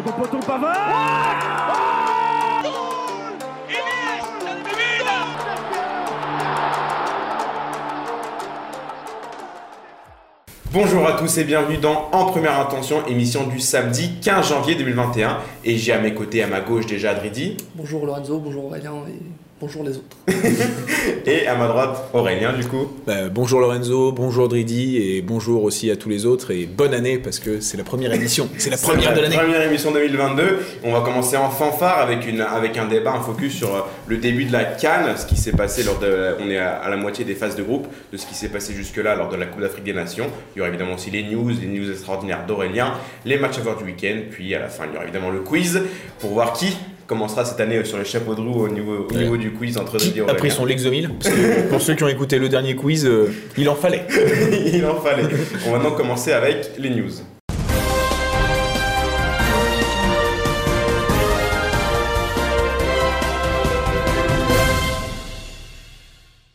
second poteau Pavard Bonjour à tous et bienvenue dans En Première Intention, émission du samedi 15 janvier 2021. Et j'ai à mes côtés, à ma gauche déjà Dridi. Bonjour Lorenzo, bonjour Aurélien et bonjour les autres. et à ma droite Aurélien du coup. Bah, bonjour Lorenzo, bonjour Dridi et bonjour aussi à tous les autres et bonne année parce que c'est la première émission, c'est la première de l'année. Première émission 2022. On va commencer en fanfare avec, une, avec un débat, un focus sur euh, le début de la Cannes, ce qui s'est passé lors de... On est à, la moitié des phases de groupe de ce qui s'est passé jusque-là lors de la Coupe d'Afrique des Nations. Il y aura évidemment aussi les news, les news extraordinaires d'Aurélien, les matchs à voir du week-end, puis à la fin il y aura évidemment le quiz pour voir qui commencera cette année sur les chapeaux de roue au niveau, au niveau du quiz entre Qui a pris son Lexomil Pour ceux qui ont écouté le dernier quiz, euh, il en fallait. il en fallait. On va maintenant commencer avec les news.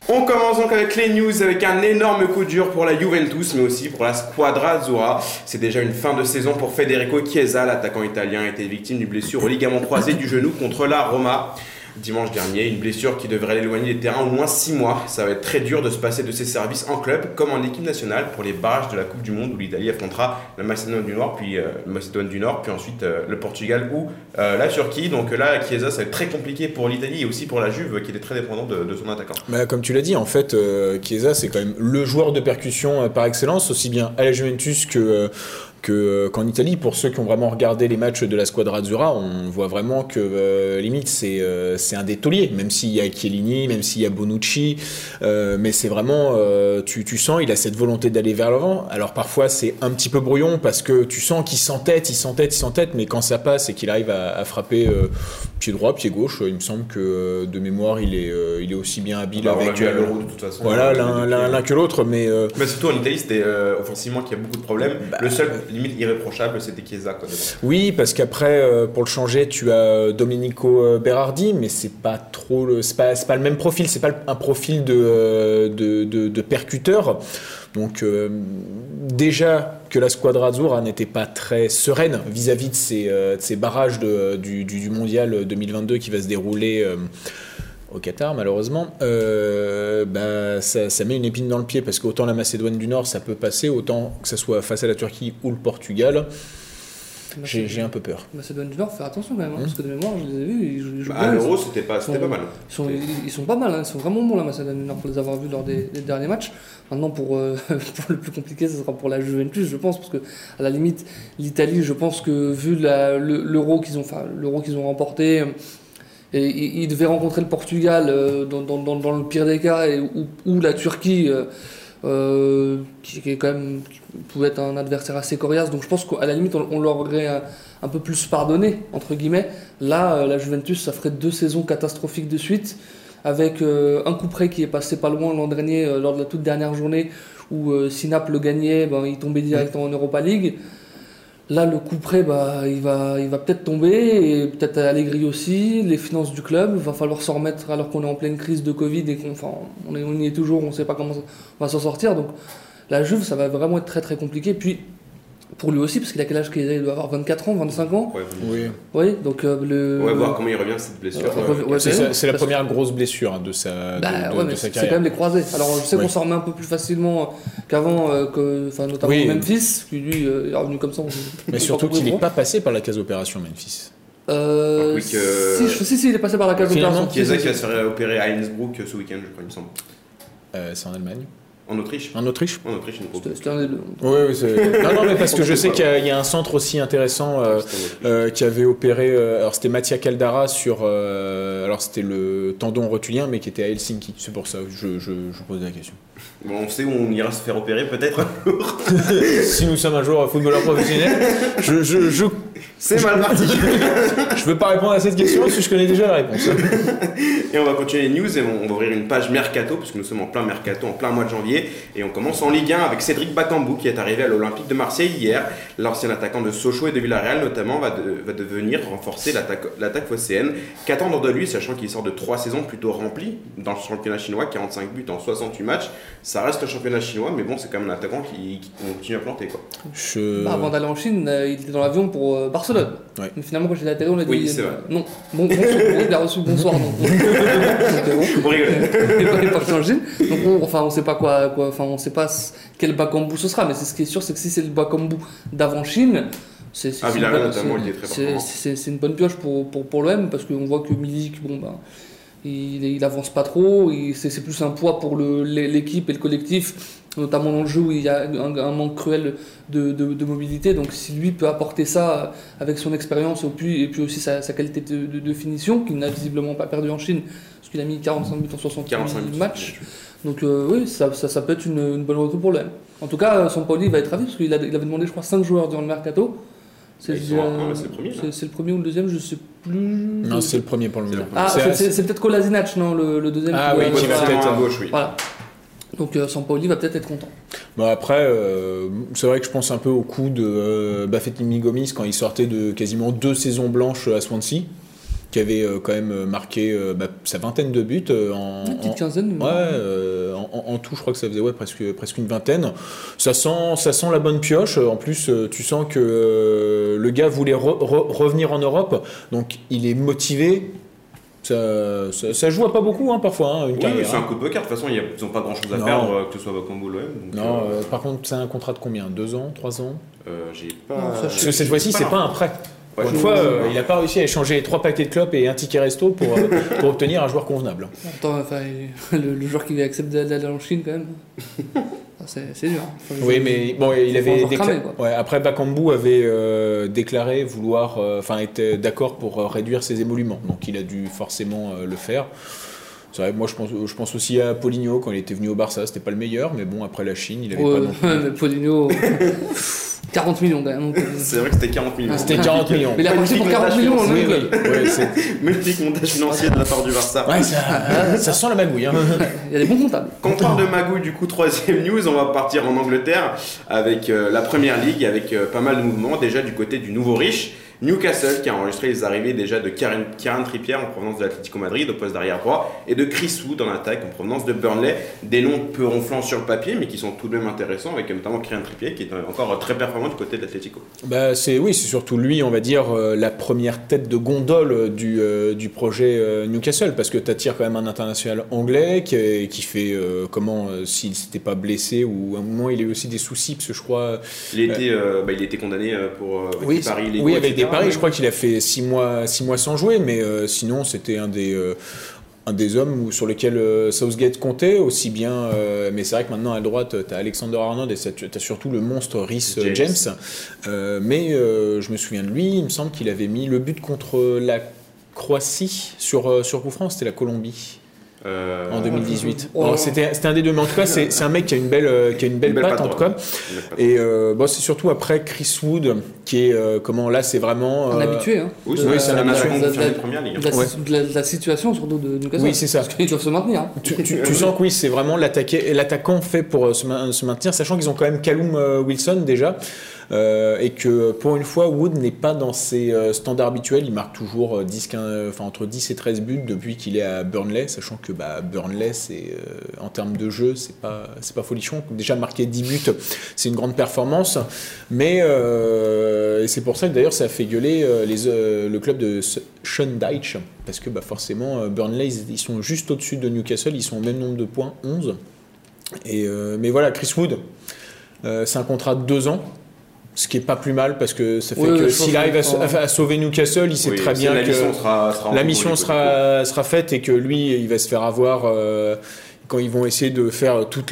On commence donc avec les news avec un énorme coup dur pour la Juventus mais aussi pour la Squadra Azzurra. C'est déjà une fin de saison pour Federico Chiesa, l'attaquant italien a été victime d'une blessure au ligament croisé du genou contre la Roma dimanche dernier. Une blessure qui devrait l'éloigner des terrains au moins 6 mois. Ça va être très dur de se passer de ses services en club comme en équipe nationale pour les barrages de la Coupe du Monde où l'Italie affrontera la Macédoine du Nord, puis euh, Macédoine du Nord, puis ensuite euh, le Portugal ou euh, la Turquie. Donc là, Chiesa, ça va être très compliqué pour l'Italie et aussi pour la Juve qui est très dépendante de, son attaquant. Bah, comme tu l'as dit, en fait, Chiesa, c'est quand même le joueur de percussion par excellence, aussi bien à la Juventus que euh, qu'en Italie, pour ceux qui ont vraiment regardé les matchs de la Squadra Azzurra, on voit vraiment que euh, limite c'est euh, c'est un des tauliers, même s'il y a Chiellini, même s'il y a Bonucci, mais c'est vraiment tu, tu, sens il a cette volonté d'aller vers l'avant. Alors parfois c'est un petit peu brouillon parce que tu sens qu'il s'entête, il s'entête, il s'entête, mais quand ça passe et qu'il arrive à, frapper pied droit, pied gauche, il me semble que de mémoire il est il est aussi bien habile bah, avec l'euro de toute façon. Voilà l'un que l'autre, mais mais surtout en Italie c'était offensivement qu'il y a beaucoup de problèmes. Bah, le seul limite irréprochable, c'était Chiesa. oui, parce qu'après, euh, pour le changer, tu as Domenico euh, Berardi, mais c'est pas trop c'est pas, pas, le même profil, c'est pas un profil de, euh, de, de, percuteur. Donc déjà que la Squadra Azzurra n'était pas très sereine vis-à-vis de, ces, ces barrages du, du, mondial 2022 qui va se dérouler au Qatar, malheureusement, euh, bah, ça, met une épine dans le pied parce qu'autant la Macédoine du Nord, ça peut passer, autant que ce soit face à la Turquie ou le Portugal. J'ai un peu peur. Macédoine du Nord, faire attention quand même, hein, parce que de mémoire, je les ai vus, ils jouent, bah, À l'Euro, c'était pas, pas mal. Ils sont, ils, sont pas mal, hein, ils sont vraiment bons la Macédoine du Nord, pour les avoir vus lors des, derniers matchs. Maintenant, pour, euh, pour, le plus compliqué, ce sera pour la Juventus, je pense, parce que à la limite, l'Italie, je pense que vu l'Euro qu'ils ont, qu'ils ont remporté, il, devait rencontrer le Portugal euh, dans, le pire des cas, ou, la Turquie, euh, euh, qui, pouvait être un adversaire assez coriace. Donc je pense qu'à la limite, on, leur aurait un, peu plus pardonné, entre guillemets. Là, la Juventus, ça ferait deux saisons catastrophiques de suite, avec un coup près qui est passé pas loin l'an dernier, lors de la toute dernière journée, où si Naples le gagnait, ben, il tombait directement en Europa League. Là, le coup près, bah, il va, il va peut-être tomber, et peut-être Allegri aussi, les finances du club, il va falloir s'en remettre alors qu'on est en pleine crise de Covid et qu'on enfin, on, on y est toujours, on ne sait pas comment on va s'en sortir. Donc la Juve, ça va vraiment être très très compliqué. Puis pour lui aussi, parce qu'il a quel âge qu'il Il doit avoir 24 ans, 25 ans Oui. Oui, donc euh, le... On va voir comment il revient de cette blessure. c'est la première grosse blessure hein, de sa, bah, de, sa carrière. C'est quand même les croisés. Alors je sais qu'on s'en remet un peu plus facilement qu'avant, euh, que, notamment Memphis, qui lui euh, est revenu comme ça. Mais surtout qu'il n'est pas passé par la case opération, Memphis. Euh, si, si, si, il est passé par la case opération. Qui est qui va se faire opérer à Innsbruck ce week-end, je crois, il me semble. c'est en Allemagne. En Autriche En Autriche En Autriche, C'était un des deux. Oui, oui, non, non, mais parce que je sais qu'il y, a un centre aussi intéressant euh, euh, qui avait opéré. Euh, alors, c'était Mattia Caldara sur. alors, c'était le tendon rotulien, mais qui était à Helsinki. C'est pour ça que je, je, je pose la question. Bon, on sait où on ira se faire opérer, peut-être Si nous sommes un jour footballeur professionnel, je. je, je c'est mal parti. je veux pas répondre à cette question parce que je connais déjà la réponse. et on va continuer les news et on va ouvrir une page mercato, puisque nous sommes en plein mercato, en plein mois de janvier Et on commence en Ligue 1 avec Cédric Bakambu qui est arrivé à l'Olympique de Marseille hier. L'ancien attaquant de Sochaux et de Villarreal notamment va, de- va devenir renforcer l'attaque l'attaque phocéenne. Qu'attendre de lui, sachant qu'il sort de trois saisons plutôt remplies dans le championnat chinois, 45 buts en 68 matchs. Ça reste le championnat chinois, mais bon, c'est quand même un attaquant qui, qui continue à planter. Quoi. Je... Bah, avant d'aller en Chine, euh, il était dans l'avion pour euh, Barcelone. Ouais. Mais finalement, quand j'étais à la télé, on a dit Oui, c'est euh, vrai. non. Bon, bonsoir, il a reçu bonsoir. Donc, donc, euh, bon. Pour rigoler. il est pas- il est parti en Chine. Donc, on, enfin, on pas quoi, enfin, on sait pas quel Bakambu ce sera, mais c'est ce qui est sûr, c'est que si c'est le Bakambu d'avant Chine, c'est Ah, une bonne- une pioche pour, pour, pour l'OM parce qu'on voit que Milik, bon, bah, il, il avance pas trop, c'est plus un poids pour l'équipe et le collectif, notamment dans le jeu où il y a un, un manque cruel de, de- de mobilité. Donc si lui peut apporter ça avec son expérience et puis, et puis aussi sa, sa qualité de, de- finition, qu'il n'a visiblement pas perdu en Chine, qu'il a mis 45 buts en 68 45 buts. matchs. Donc euh, oui, ça, ça, ça peut être une, une bonne recrue pour l'OM. En tout cas, Sampaoli va être ravi parce qu'il a- il avait demandé, je crois, 5 joueurs durant le mercato. C'est le premier, le ou le deuxième, je sais plus. Non, c'est le premier pour le moment. Ah, C'est- peut-être Kolasinac, non, le, le deuxième. Ah qui oui, va- qui va peut-être- à gauche, oui. Voilà. Donc euh, Sampaoli va peut-être être content. Bon, après, euh, c'est vrai que je pense un peu au coup de euh, Bafetimbi Gomis quand il sortait de quasiment deux saisons blanches à Swansea, qui avait euh, quand même marqué euh, bah, sa vingtaine de buts euh, en, Une petite quinzaine. Ouais, euh, en, en- tout, je crois que ça faisait ouais, presque, presque une vingtaine. Ça sent, ça sent la bonne pioche. En plus, euh, tu sens que euh, le gars voulait re- re- revenir en Europe, donc il est motivé. Ça, ça, ça joue à pas beaucoup, hein, parfois, hein, une Oui, carrière. c'est un hein. coup de poker. De toute façon, ils n'ont pas grand chose à Non. perdre, euh, que ce soit Bakambu ou l'OM. Non, euh, euh, par contre, c'est un contrat de combien? Deux ans? Trois ans? Euh, j'ai pas. Non, ça, je- Parce que cette fois-ci, c'est pas un prêt. Ouais, une fois, euh, il n'a pas réussi à échanger trois paquets de clopes et un ticket resto pour, euh, pour obtenir un joueur convenable. Attends, enfin, le, le joueur qui accepte d'aller en Chine, quand même. Ah, c'est dur. Enfin, Oui, mais bon, il avait cramer, quoi. Ouais, après, Bakambu avait euh, déclaré vouloir, euh, enfin, était d'accord pour réduire ses émoluments, donc il a dû forcément euh, le faire. C'est vrai, moi je pense, je pense aussi à Poligno quand il était venu au Barça, c'était pas le meilleur, mais bon, après la Chine, il avait Ouais, pas non plus. mais Poligno, 40 millions quand même. C'est vrai que c'était 40 millions. C'était 40 millions. Mais il a marché pour Magnifique 40 millions en Oui, même oui, ouais, c'est- Magnifique montage financier de la part du Barça. ouais, ça, ça sent la magouille. hein. Il y a des bons comptables. Quand on parle de magouille, du coup, troisième news, on va partir en Angleterre avec euh, la première ligue, avec euh, pas mal de mouvements. Déjà du côté du nouveau riche, Newcastle qui a enregistré les arrivées déjà de Kieran, Kieran Trippier en provenance de l'Atlético Madrid au poste d'arrière droit et de Chris Wood en attaque en provenance de Burnley. Des noms peu ronflants sur le papier, mais qui sont tout de même intéressants, avec notamment Kieran Trippier qui est encore très performant du côté de l'Atlético. Bah, c'est oui, c'est surtout lui, on va dire, euh, la première tête de gondole euh, du, euh, du projet euh, Newcastle, parce que tu attires quand même un international anglais qui, fait comment, s'il s'était pas blessé, ou à un moment il a eu aussi des soucis, parce que je crois. Il a été, euh, bah, il été condamné pour oui, paris oui, avec mais- je crois qu'il a fait six mois, six mois sans jouer, mais euh, sinon c'était un des. euh, un des hommes sur lesquels euh, Southgate comptait, aussi bien. euh, mais c'est vrai que maintenant à droite, tu as Alexander Arnold et tu as surtout le monstre Rhys James. James. Euh, mais je me souviens de lui, il me semble qu'il avait mis le but contre la Croatie sur, sur coup franc, c'était la Colombie Euh, en 2018. Oh. Alors, C'était un des deux, mais en tout cas, c'est un mec qui a une belle, euh, qui a une belle, Une belle patte, patte en tout cas. Et euh, bon, c'est surtout après Chris Wood, qui est. euh, comment là, c'est vraiment. Un habitué. Hein, Oui, c'est Oui, un un de la- habitué. de la- de de de situation surtout de Newcastle. Oui, c'est ça. Parce qu'ils doivent se maintenir. hein. Tu, tu- tu sens que oui, c'est vraiment l'attaqué- l'attaquant fait pour se, ma- se maintenir, sachant qu'ils ont quand même Callum euh, Wilson déjà, euh, et que pour une fois, Wood n'est pas dans ses euh, standards habituels. Il marque toujours euh, 10, 15, enfin, entre 10 et 13 buts depuis qu'il est à Burnley, sachant que bah, Burnley, c'est, en termes de jeu, c'est pas, c'est pas folichon. Déjà marquer 10 buts, c'est une grande performance, mais c'est pour ça que d'ailleurs ça a fait gueuler le club de S- Sean Dyche, parce que bah, forcément, Burnley, ils, sont juste au-dessus de Newcastle, ils sont au même nombre de points, 11. Et, mais voilà, Chris Wood, c'est un contrat de deux ans. Ce qui est pas plus mal parce que ça fait Oui, que s'il arrive à, à sauver Newcastle, il sait Oui, très bien la que mission sera, sera en la mission sera, sera faite et que lui, il va se faire avoir euh, quand ils vont essayer de faire toute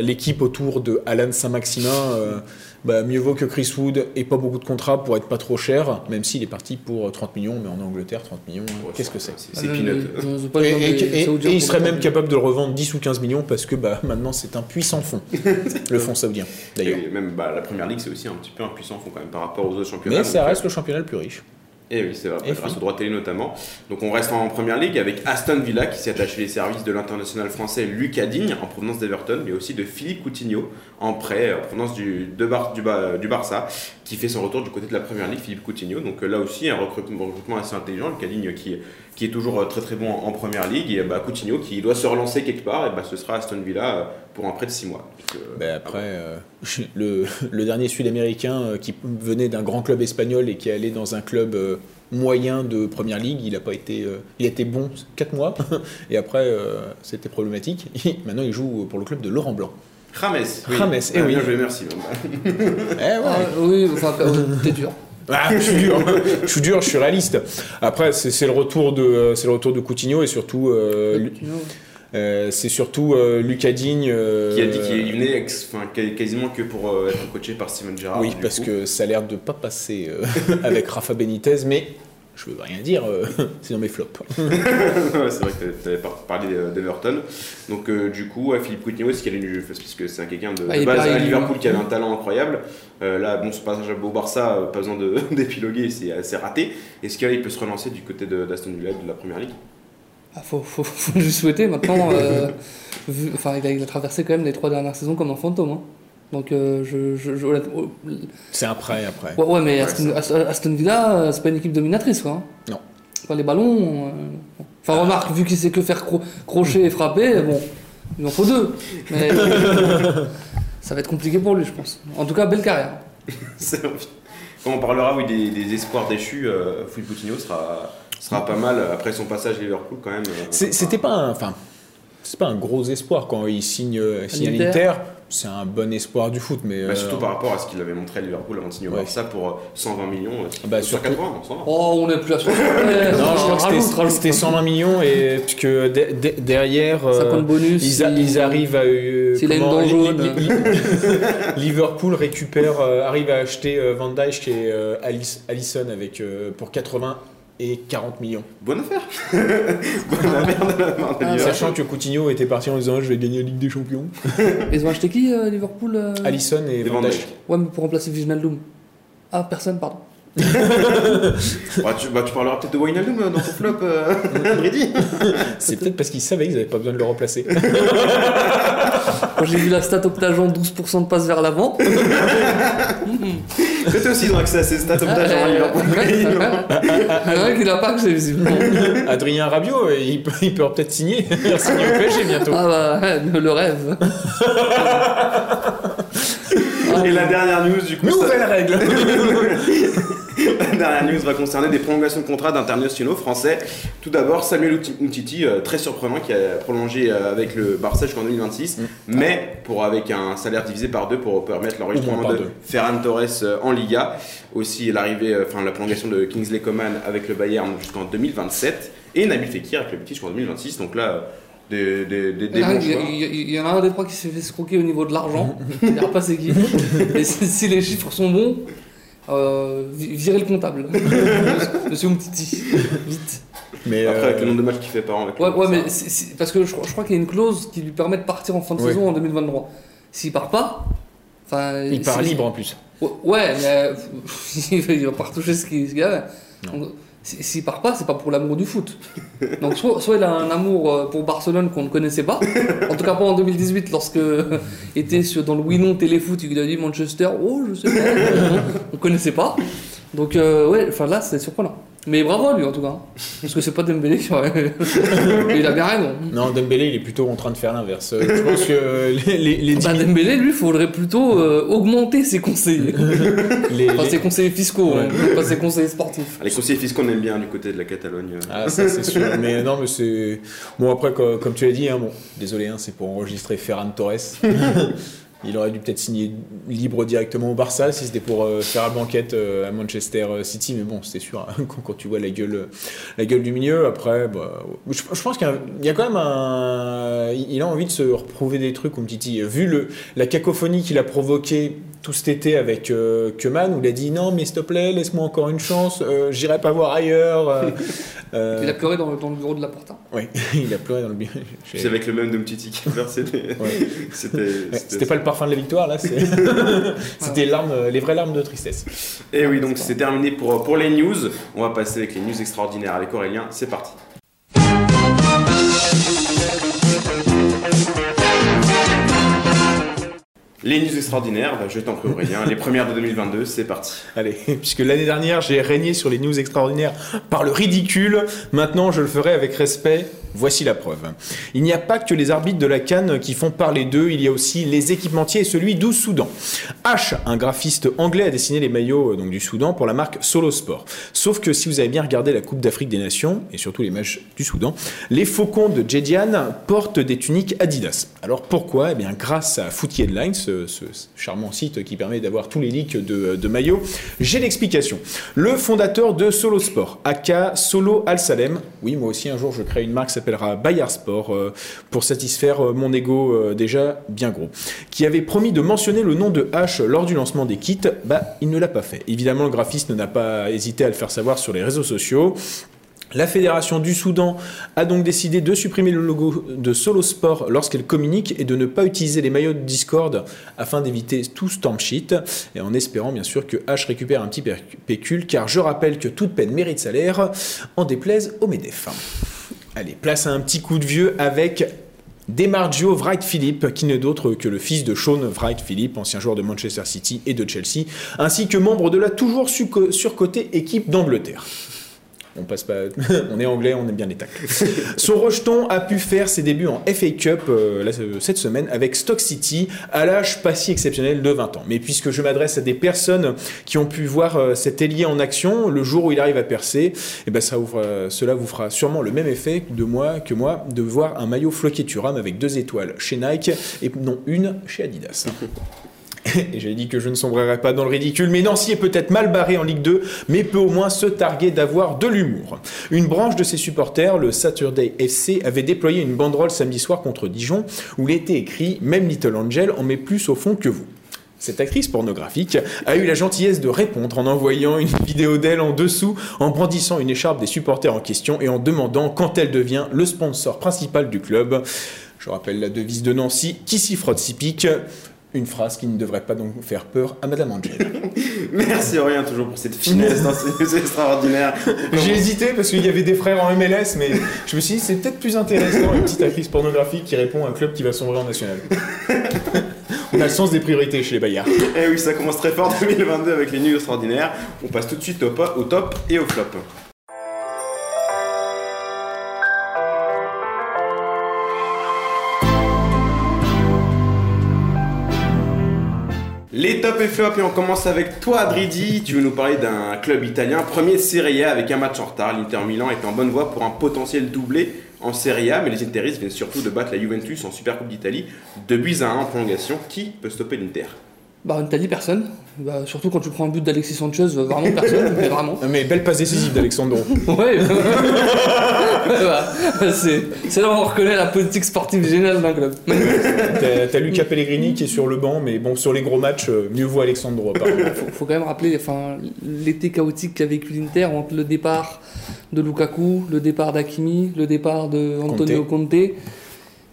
l'équipe autour de Alan Saint-Maximin. euh, bah, mieux vaut que Chris Wood ait pas beaucoup de contrats pour être pas trop cher, même s'il est parti pour 30 millions, mais en Angleterre, 30 millions, Ouais, qu'est-ce que c'est? C'est Ah, peanut. pas et, il serait même capable de le revendre 10 ou 15 millions parce que bah, maintenant c'est un puissant fonds, le fonds saoudien d'ailleurs. Et même bah, la première ligue, c'est aussi un petit peu un puissant fond quand même par rapport aux autres championnats. Mais ça reste le championnat le plus riche. Et oui, c'est vrai, Et grâce au droit télé notamment. Donc on reste en première ligue avec Aston Villa qui s'est attaché les services de l'international français Lucas Digne en provenance d'Everton, mais aussi de Philippe Coutinho en prêt en provenance du, de Bar- du, Ba- du Barça qui fait son retour du côté de la première ligue, Philippe Coutinho. Donc euh, là aussi un recrutement, recrutement assez intelligent, Lucas Digne qui, qui est toujours euh, très très bon en, première ligue et bah, Coutinho qui doit se relancer quelque part et bah, ce sera Aston Villa euh, pour un prêt de 6 mois. Donc, euh, Ben après, euh, le, le dernier Sud-Américain euh, qui venait d'un grand club espagnol et qui est allé dans un club euh, moyen de première ligue, il a pas été, euh, il a été bon 4 mois et après euh, c'était problématique. Maintenant il joue pour le club de Laurent Blanc. James. James, eh Ah, oui. Bien joué, merci. Eh ouais. Ah, oui, enfin, t'es dur. Ah, je suis dur, je suis dur, je suis réaliste. Après, c'est le retour de, c'est le retour de Coutinho et surtout, euh, Lu- euh, c'est surtout euh, Lucas Digne. euh, Qui a dit qu'il venait quasiment que pour euh, être coaché par Steven Gerrard. Oui, parce coup. que ça a l'air de pas passer euh, avec Rafa Benitez, mais je veux rien dire, euh, c'est dans mes flops. C'est vrai que tu avais parlé d'Everton. Donc, euh, du coup, Philippe Coutinho, ce qu'il a du puisque c'est quelqu'un de, Ah, de il est base à Liverpool qui avait un talent incroyable. Euh, là, bon, ce passage au Barça, euh, pas besoin de- d'épiloguer, c'est assez raté. Est-ce qu'il peut se relancer du côté de- d'Aston Villa, de la première ligue? Ah, faut, faut, faut lui souhaiter maintenant. euh, vu- enfin, il a, il a traversé quand même les trois dernières saisons comme un fantôme. hein. Donc, euh, je, je, je- honnêtement- C'est prêt après. ouais, ouais, mais Ouais, Aston, Aston- Villa, euh, c'est pas une équipe dominatrice, quoi. hein. Non. Enfin, les ballons. euh, Enfin, remarque, vu qu'il sait que faire cro- crocher et frapper, bon, il en faut deux. Mais ça va être compliqué pour lui, je pense. En tout cas, belle carrière. C'est- Quand on parlera oui, des, des espoirs déchus, euh, Philippe Coutinho sera, sera pas mal après son passage à Liverpool quand même. euh, C'était pas un, enfin, c'est pas un gros espoir quand il signe, euh, signe à l'Inter. C'est un bon espoir du foot, mais Bah, euh, surtout par rapport à ce qu'il avait montré à Liverpool avant de signer au Ouais. Barça pour euh, 120 millions. euh, Bah, sur surtout- 80, non, 120. Oh, on est plus à 60. Non, je crois que c'était- c'était 120 millions et que de- de- derrière, euh, 50 bonus. ils, a- si- ils arrivent à. euh, une comment- Li- jaune. Li- Li- Liverpool récupère, euh, arrive à acheter euh, Van Dijk et euh, Alice- Alisson avec, euh, pour 80 et 40 millions. Bonne affaire Bonne affaire de la part de Ah, Liverpool. Sachant que Coutinho était parti en disant je vais gagner la Ligue des Champions. Ils ont acheté qui, euh, Liverpool euh Alisson et Van Dijk. Ouais, mais pour remplacer Wijnaldum. Ah, personne, pardon. Bah, tu, bah, tu parleras peut-être de Wijnaldum euh, dans ton flop, euh, Brady. C'est peut-être parce qu'ils savaient qu'ils n'avaient pas besoin de le remplacer. Quand j'ai vu la stat Optageant, 12% de passe vers l'avant. Peut-être aussi ils ont accès à ces stats au Ah, à ouais, Liverpool. Il y en a un qui l'a pas que j'ai visiblement. Adrien Rabiot, euh, il peut, il peut peut-être signer. signer au PSG bientôt. Ah bah, le rêve. Et la dernière news, du coup, ça- Nouvelle règle la dernière news va concerner des prolongations de contrats d'internationaux français. Tout d'abord, Samuel Umtiti, euh, très surprenant, qui a prolongé euh, avec le Barça jusqu'en 2026, mais pour avec un salaire divisé par deux pour permettre l'enregistrement de. Ferran Torres euh, en Liga. Aussi l'arrivée, enfin la prolongation de Kingsley Coman avec le Bayern jusqu'en 2027 et Nabil Fekir avec le Betis jusqu'en 2026. Donc là, des, des, des, des Il y, en a un- bons il y a- choix. il y a- il y en a un des trois qui s'est fait escroquer au niveau de l'argent. Il n'y a pas c'est qui. Et si, si les chiffres sont bons, euh, vi- virez le comptable. Monsieur Umtiti. Vite. Mais Après, euh, avec le nombre de matchs qu'il fait par an. Avec Ouais, mais c'est- c'est- parce que je, crois- je crois qu'il y a une clause qui lui permet de partir en fin de Ouais. saison en 2023. S'il part pas, enfin, il part libre en plus. Ouais, mais euh, il va- pas retoucher ce qu'il ce S'il part pas, c'est pas pour l'amour du foot. Donc soit, soit il a un amour euh, pour Barcelone qu'on ne connaissait pas, en tout cas pas en 2018 lorsque euh, était dans le oui non téléfoot, il a dit Manchester, oh je sais pas, on connaissait pas. Donc euh, ouais, enfin là c'est surprenant. Mais bravo à lui en tout cas, parce que c'est pas Dembélé qui aurait... il a bien raison. Non, Dembélé, il est plutôt en train de faire l'inverse. Euh, Je pense que euh, les, les, les, Bah, Dembélé, lui, faudrait plutôt euh, augmenter ses conseillers. les- Enfin, les- ses conseillers fiscaux, Ouais. hein, pas ses conseillers sportifs. Les conseillers fiscaux, on aime bien du côté de la Catalogne. Ah, ça c'est sûr. Mais non, mais c'est. Bon, après, co- comme, tu l'as dit, hein, bon, désolé, hein, c'est pour enregistrer Ferran Torres. Il aurait dû peut-être signer libre directement au Barça si c'était pour euh, faire la banquette euh, à Manchester City, mais bon, c'était sûr, hein, quand, quand tu vois la gueule, la gueule du milieu, après, bah, je, pense qu'il y a- quand même un. Il a envie de se reprouver des trucs, comme Titi. Vu le, la cacophonie qu'il a provoqué tout cet été avec euh, Keman où il a dit non mais s'il te plaît laisse-moi encore une chance, euh, j'irai pas voir ailleurs. euh, euh, Il a pleuré dans, le- dans le bureau de la Porta. ouais, il a pleuré dans le bureau. C'est avec le même Domtiti qui pleure, c'était. Ouais. C'était. Ouais, C'était pas le parfum de la victoire là, c'est- c'était larmes, euh, les vraies larmes de tristesse. Et oui, donc c'est terminé pour, pour les news. On va passer avec les news extraordinaires avec Aurélien. C'est parti. Les news extraordinaires, bah, je t'en prie Aurélien, les premières de 2022, c'est parti. Allez, puisque l'année dernière j'ai régné sur les news extraordinaires par le ridicule, maintenant je le ferai avec respect. Voici la preuve. Il n'y a pas que les arbitres de la Cannes qui font parler d'eux, il y a aussi les équipementiers et celui du Soudan. H, un graphiste anglais, a dessiné les maillots euh, du Soudan pour la marque Solo Sport. Sauf que si vous avez bien regardé la Coupe d'Afrique des Nations, et surtout les matchs du Soudan, les faucons de Jedjian portent des tuniques Adidas. Alors pourquoi? Eh bien grâce à Footy Headlines, ce, charmant site qui permet d'avoir tous les leaks de, de maillots, j'ai l'explication. Le fondateur de Solo Sport, aka Solo Al Salem, oui moi aussi un jour je crée une marque qui s'appellera Bayard Sport euh, pour satisfaire euh, mon ego euh, déjà bien gros, qui avait promis de mentionner le nom de H lors du lancement des kits, bah il ne l'a pas fait. Évidemment le graphiste n'a pas hésité à le faire savoir sur les réseaux sociaux. La Fédération du Soudan a donc décidé de supprimer le logo de Solo Sport lorsqu'elle communique et de ne pas utiliser les maillots de Discord afin d'éviter tout storm sheet et en espérant bien sûr que H récupère un petit péc- pécule car je rappelle que toute peine mérite salaire en déplaise au MEDEF. Allez, place à un petit coup de vieux avec Demargio Wright Philip, qui n'est d'autre que le fils de Sean Wright Philip, ancien joueur de Manchester City et de Chelsea, ainsi que membre de la toujours surcotée équipe d'Angleterre. On passe pas, on est anglais, on aime bien les tacles. Son rejeton a pu faire ses débuts en FA Cup euh, là, cette semaine avec Stock City à l'âge pas si exceptionnel de 20 ans. Mais puisque je m'adresse à des personnes qui ont pu voir euh, cet ailier en action, le jour où il arrive à percer, eh ben ça cela vous fera sûrement le même effet de moi que moi de voir un maillot floqué Turam avec deux étoiles chez Nike et non une chez Adidas. Et j'ai dit que je ne sombrerais pas dans le ridicule, mais Nancy est peut-être mal barré en Ligue 2, mais peut au moins se targuer d'avoir de l'humour. Une branche de ses supporters, le Saturday FC, avait déployé une banderole samedi soir contre Dijon, où il était écrit Même Little Angel en met plus au fond que vous. Cette actrice pornographique a eu la gentillesse de répondre en envoyant une vidéo d'elle en dessous, en brandissant une écharpe des supporters en question et en demandant quand elle devient le sponsor principal du club. Je rappelle la devise de Nancy, qui s'y frotte s'y pique. Une phrase qui ne devrait pas donc faire peur à Madame Angel. Merci Aurélien toujours pour cette finesse dans ces news extraordinaires. J'ai hésité parce qu'il y avait des frères en MLS, mais je me suis dit c'est peut-être plus intéressant une petite actrice pornographique qui répond à un club qui va sombrer en national. On a le sens des priorités chez les Bayards. Et oui, ça commence très fort 2022 avec les news extraordinaires. On passe tout de suite au, po- au top et au flop. Les top et et on commence avec toi Dridi, tu veux nous parler d'un club italien, premier de Serie A avec un match en retard, l'Inter Milan est en bonne voie pour un potentiel doublé en Serie A, mais les Interistes viennent surtout de battre la Juventus en Super Coupe d'Italie, 2 buts à 1 en prolongation, qui peut stopper l'Inter? Bah, en Italie, personne. Bah, surtout quand tu prends un but d'Alexis Sanchez, euh, vraiment personne, mais vraiment. Mais belle passe décisive d'Alexandro. Ouais, Bah, c'est là où on reconnaît la politique sportive géniale d'un club. T'as t'as Luca Pellegrini qui est sur le banc, mais bon, sur les gros matchs, euh, mieux vaut Alexandro faut, faut quand même rappeler enfin, l'été chaotique qu'a vécu l'Inter entre le départ de Lukaku, le départ d'Akimi, le départ de Antonio Conte.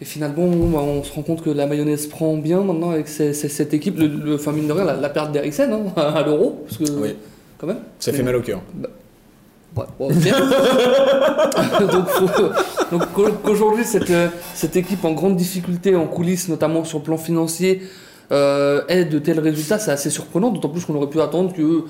Et finalement, bon, bah, on se rend compte que la mayonnaise prend bien maintenant avec ces- ces- cette équipe. Le, le- enfin, mine de rien, la, la perte d'Eriksen hein, à l'euro, parce que Oui. quand même. Ça fait mal au cœur. Ouais, bon, bien. donc, faut- donc qu'au- qu'aujourd'hui, cette, euh, cette équipe en grande difficulté en coulisses, notamment sur le plan financier, euh, ait de tels résultats, c'est assez surprenant, d'autant plus qu'on aurait pu attendre que,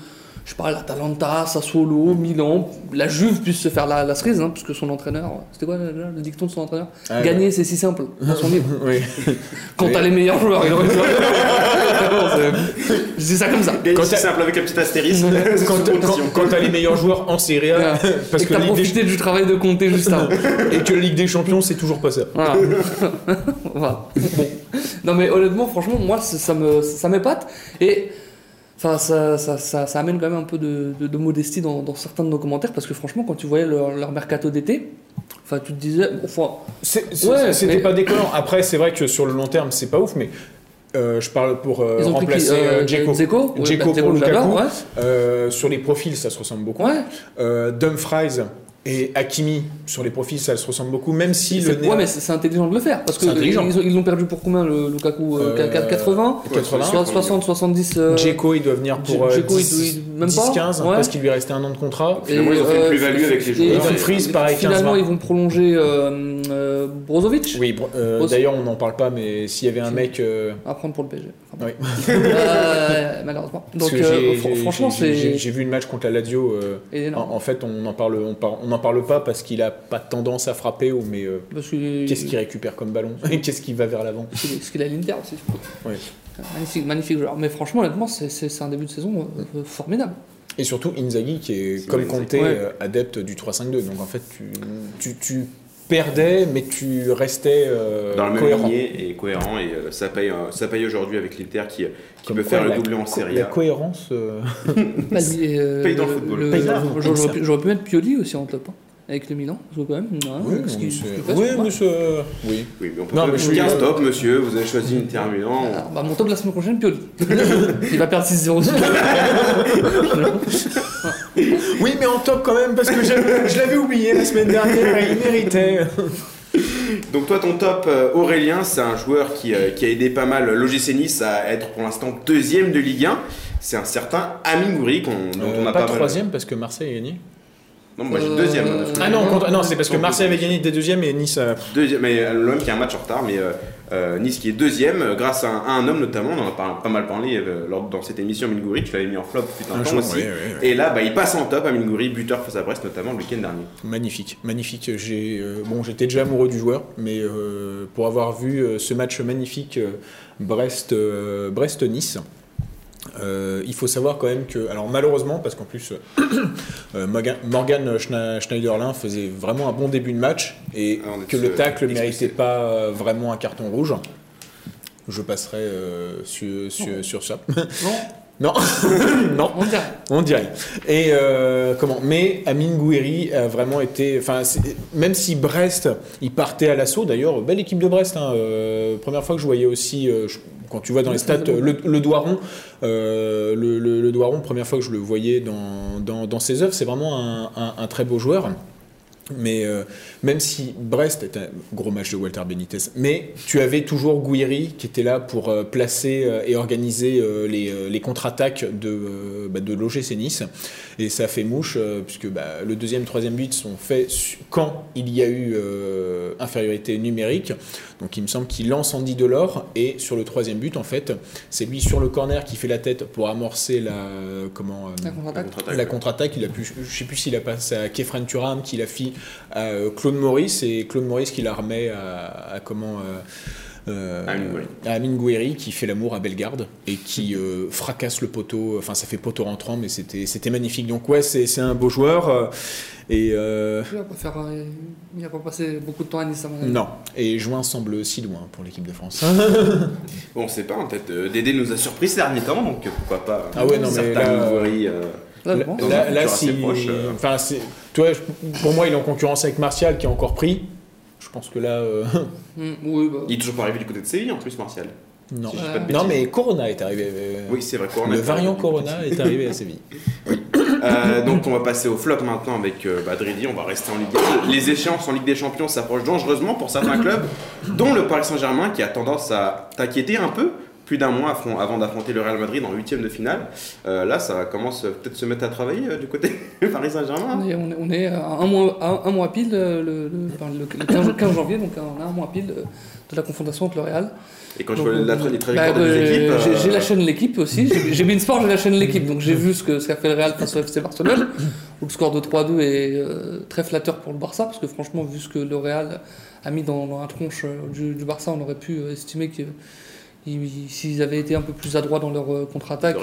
je sais pas, l'Atalanta, Sassuolo, Milan, la Juve puisse se faire la, la cerise, hein, puisque son entraîneur, c'était quoi le, le dicton de son entraîneur Ah, Gagner, c'est si simple, dans son livre. Oui. Quand Oui. t'as les meilleurs joueurs, il aurait Je dis ça comme ça. Gagner, Quand c'est simple avec un petit astérisque. Quand, t'as les meilleurs joueurs en Serie A, Ouais. parce et que que t'as des- profité du travail de Conte juste avant. et que la Ligue des Champions, c'est toujours pas ça. Voilà. Voilà. Bon. Non mais honnêtement, franchement, moi ça ça me ça m'épate et ça, ça, ça, ça amène quand même un peu de, de- de modestie dans, dans certains de nos commentaires parce que franchement, quand tu voyais leur, leur mercato d'été, enfin tu te disais, enfin Ouais, C'était mais- pas déconnant. Après, c'est vrai que sur le long terme, c'est pas ouf, mais Euh, je parle pour euh, remplacer Euh, euh, Dzeko. Dzeko Ouais, Dzeko bah, pour Lukaku. ouais. Euh, sur les profils, ça se ressemble beaucoup. Ouais. Dumfries et Hakimi, sur les profils, ça se ressemble beaucoup, même si le Néer- Ouais, mais c'est intelligent de le faire parce que ils ont- ils l'ont perdu pour combien le Lukaku euh, Euh, 80 80. Soit 60, 70. euh, Dzeko, il doit venir pour euh, Dzeko, il 10, doit- il- même 10, pas 15, Ouais. parce qu'il lui restait un an de contrat. Finalement, ils ont fait une plus-value avec les et- joueurs. et- et- pareil, Finalement, 15-20. ils vont prolonger euh, euh, Brozovic Oui, euh, d'ailleurs, on n'en parle pas, mais s'il y avait un mec. euh, à prendre pour le PSG. Oui. euh, malheureusement. Donc, euh, franchement, c'est j'ai vu le match contre la Lazio. euh, en, en fait, on n'en parle, on par- on n'en parle pas parce qu'il a pas tendance à frapper, ou mais euh, qu'est-ce qu'il récupère comme ballon et qu'est-ce qui va vers l'avant. Parce qu'il- qu'il a l'Inter aussi. Oui. Magnifique, magnifique joueur. Mais franchement, honnêtement, c'est- un début de saison euh, formidable. Et surtout Inzaghi qui est comme. Conte Ouais. euh, adepte du 3-5-2. Donc en fait, tu, tu, tu perdais, mais tu restais euh, Dans le même cohérent. lignée et cohérent, et euh, ça paye, euh, ça paye aujourd'hui avec l'Inter qui, qui Comme peut quoi, faire le la doublé en Serie La cohérence. euh, Bah, euh, Paye dans le football. J'aurais pu mettre Pioli aussi en top. hein, Avec le Milan, parce que quand même. hein, oui, ce qui- passe, oui, oui. Oui, mais on peut Non, pas mais je suis- dire stop, monsieur, vous avez choisi Inter Milan. Alors, bah, mon top de la semaine prochaine, Pioli. Il va perdre 6-0. Oui, mais en top quand même, parce que je, je l'avais oublié la semaine dernière et il méritait. Donc toi, ton top, euh, Aurélien, c'est un joueur qui, euh, qui a aidé pas mal l'OGC Nice à être pour l'instant deuxième de Ligue 1. C'est un certain Amin Gouiri, qu'on- dont on Euh, a pas pas, mal- troisième parce que Marseille a gagné. Non, moi j'ai Euh, deuxième. Ah Ah non, contre- non, c'est parce que Marseille avait gagné des deuxièmes et Nice. a- Deuxième, mais euh, l'OM qui a un match en retard, mais euh, euh, Nice qui est deuxième, euh, grâce à un, à un homme notamment, on en a pas, pas mal parlé euh, lors, dans cette émission, Amin Gouiri, tu l'avais mis en flop depuis un, temps jour, aussi. oui, oui, oui. Et là, bah, il passe en top, Amin Gouiri, buteur face à Brest notamment le week-end dernier. Magnifique, magnifique. J'ai euh, bon, j'étais déjà amoureux du joueur, mais euh, pour avoir vu euh, ce match magnifique euh, Brest, euh, Brest-Nice. Euh, il faut savoir quand même que, alors malheureusement, parce qu'en plus euh, Morgan, Schneiderlin faisait vraiment un bon début de match et Ah, que le euh, tacle ne méritait pas euh, vraiment un carton rouge. Je passerai euh, sur, sur, sur ça. non, Non, non, on dirait. on dirait. Et euh, comment? Mais Amine Gouiri a vraiment été. Enfin, même si Brest, il partait à l'assaut. D'ailleurs, belle équipe de Brest. hein, euh, première fois que je voyais aussi. euh, je- quand tu vois dans les stats, le, le Doiron, le, le- le Doiron, première fois que je le voyais dans, dans, dans ses œuvres, c'est vraiment un, un- un très beau joueur. Mais euh, même si Brest était un gros match de Walter Benitez, mais tu avais toujours Gouiri qui était là pour euh, placer euh, et organiser les, les contre-attaques de, bah, de l'OGC Nice. Et ça fait mouche, puisque bah, le deuxième, troisième but sont faits quand il y a eu infériorité numérique. Donc il me semble qu'il lance Andy Delors, et sur le troisième but, en fait, c'est lui sur le corner qui fait la tête pour amorcer la. Comment, La contre-attaque. contre-attaque, il a pu, je sais plus s'il a passé à Kefren Turam, qu'il a fait à euh, Claude Maurice, et Claude Maurice qui la remet à, à comment euh, euh, À Amine Gouiri. Gouiri, qui fait l'amour à Bellegarde et qui euh, fracasse le poteau. Enfin, ça fait poteau rentrant, mais c'était c'était magnifique. Donc ouais, c'est c'est un beau joueur. euh, et euh, Il va pas faire. euh, Il va pas passer beaucoup de temps à Nice à mon avis. non. Et juin semble si loin pour l'équipe de France. Bon, on sait pas, peut-être euh, Dédé nous a surpris ces derniers temps, donc euh, pourquoi pas. Ah ouais, non, mais là- Gouiri, euh, Là, si, proche, euh. enfin, c'est, toi, pour moi, il est en concurrence avec Martial qui a encore pris. Je pense que là, euh, Mm, oui, bah. Il est toujours pas arrivé du côté de Séville en plus, Martial. non. Si de Non, mais Corona est arrivé. euh, Oui, c'est vrai. Corona le est variant. Corona est arrivé à Séville. Euh, donc on va passer au flop maintenant avec euh, bah, on va rester en Ligue 1. Les échéances en Ligue des Champions s'approchent dangereusement pour certains clubs, dont le Paris Saint-Germain qui a tendance à t'inquiéter un peu. Plus d'un mois avant d'affronter le Real Madrid en huitième de finale. Euh, là, ça commence euh, peut-être se mettre à travailler euh, du côté du Paris Saint-Germain. On est, on à un mois, un, un mois pile, euh, le, le- enfin, le 15, 15 janvier, donc on a un mois pile euh, de la confrontation avec le Real. Et quand je vois la, euh, trajectoires bah, des euh, équipes. j'ai- euh, la chaîne L'équipe aussi. J'ai mis une sport, j'ai la chaîne L'équipe. Donc j'ai vu ce que ce qu'a fait le Real face au FC Barcelone. Où le score de 3-2 est euh, très flatteur pour le Barça. Parce que franchement, vu ce que le Real a mis dans, dans la tronche euh, du, du Barça, on aurait pu euh, estimer que. Ils- S'ils avaient été un peu plus adroits dans leur euh, contre-attaque,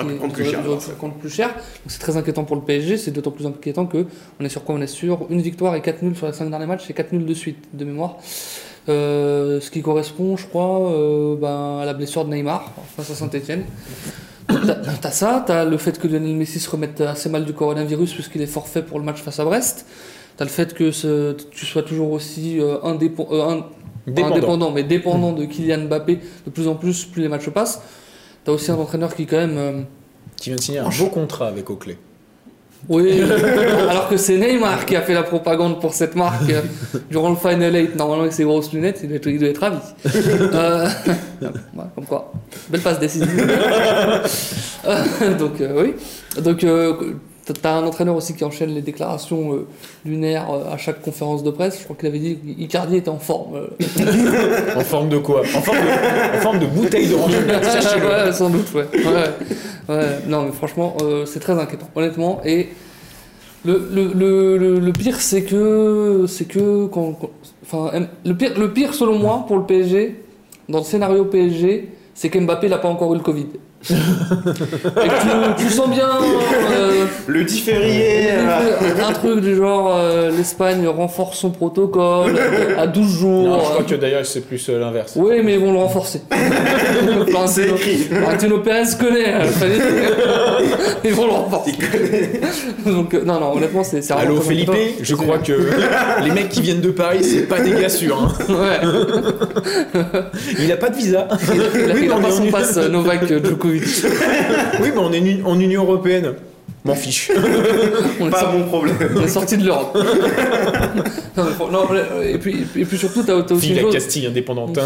Ils auraient pu prendre plus cher. Donc c'est très inquiétant pour le PSG. C'est d'autant plus inquiétant que on est sur quoi? On est sur une victoire et 4 nuls sur les 5 derniers matchs. C'est 4 nuls de suite, de mémoire. Euh, ce qui correspond, je crois, euh, ben, à la blessure de Neymar face à Saint-Etienne. T'as ça, t'as le fait que Lionel Messi se remette assez mal du coronavirus puisqu'il est forfait pour le match face à Brest. T'as le fait que ce- tu sois toujours aussi euh, un- Dépendant. indépendant, mais dépendant de Kylian Mbappé de plus en plus, plus les matchs passent. T'as aussi un entraîneur qui quand même... euh, Qui vient de signer un beau contrat avec Oakley. Oui, alors que c'est Neymar qui a fait la propagande pour cette marque euh, durant le Final 8, normalement avec ses grosses lunettes, il doit être, il doit être ravi. Euh, comme quoi, belle passe décisive. Euh, donc euh, oui, donc euh, t'as- un entraîneur aussi qui enchaîne les déclarations euh, lunaires euh, à chaque conférence de presse. Je crois qu'il avait dit qu'Icardi était en forme. euh. En forme de quoi? En forme de, en forme de bouteille d'orange. Ouais, sans doute, ouais. ouais. ouais. Non, mais franchement, c'est très inquiétant, honnêtement. Et le, le, le, le, pire, c'est que, c'est que, quand, quand- enfin, M- le pire, le pire selon moi pour le PSG, dans le scénario PSG, c'est qu'Mbappé n'a pas encore eu le Covid. Et que tu, tu sens bien euh, Le 10 février. euh, un truc du genre euh, l'Espagne renforce son protocole à 12 jours. Non, je crois que d'ailleurs c'est plus euh, l'inverse. Oui, mais ils vont le renforcer. C'est écrit. Martino Pérez connaît. hein, ils vont le renforcer. Donc, euh, non, non, honnêtement, c'est c'est Allô Felipe, je crois que les mecs qui viennent de Paris, c'est pas des gars sûrs. hein. Ouais. Il a pas de visa. Il a, Oui, il a pas son en- passe Novak Djokovic. Oui, mais on est nu- en Union Européenne. M'en fiche. On est, Pas sorti, mon problème. on est sorti de l'Europe. non, mais non, et, puis, et puis surtout, t'as t'as aussi Fille une la chose. Castille indépendante. hein.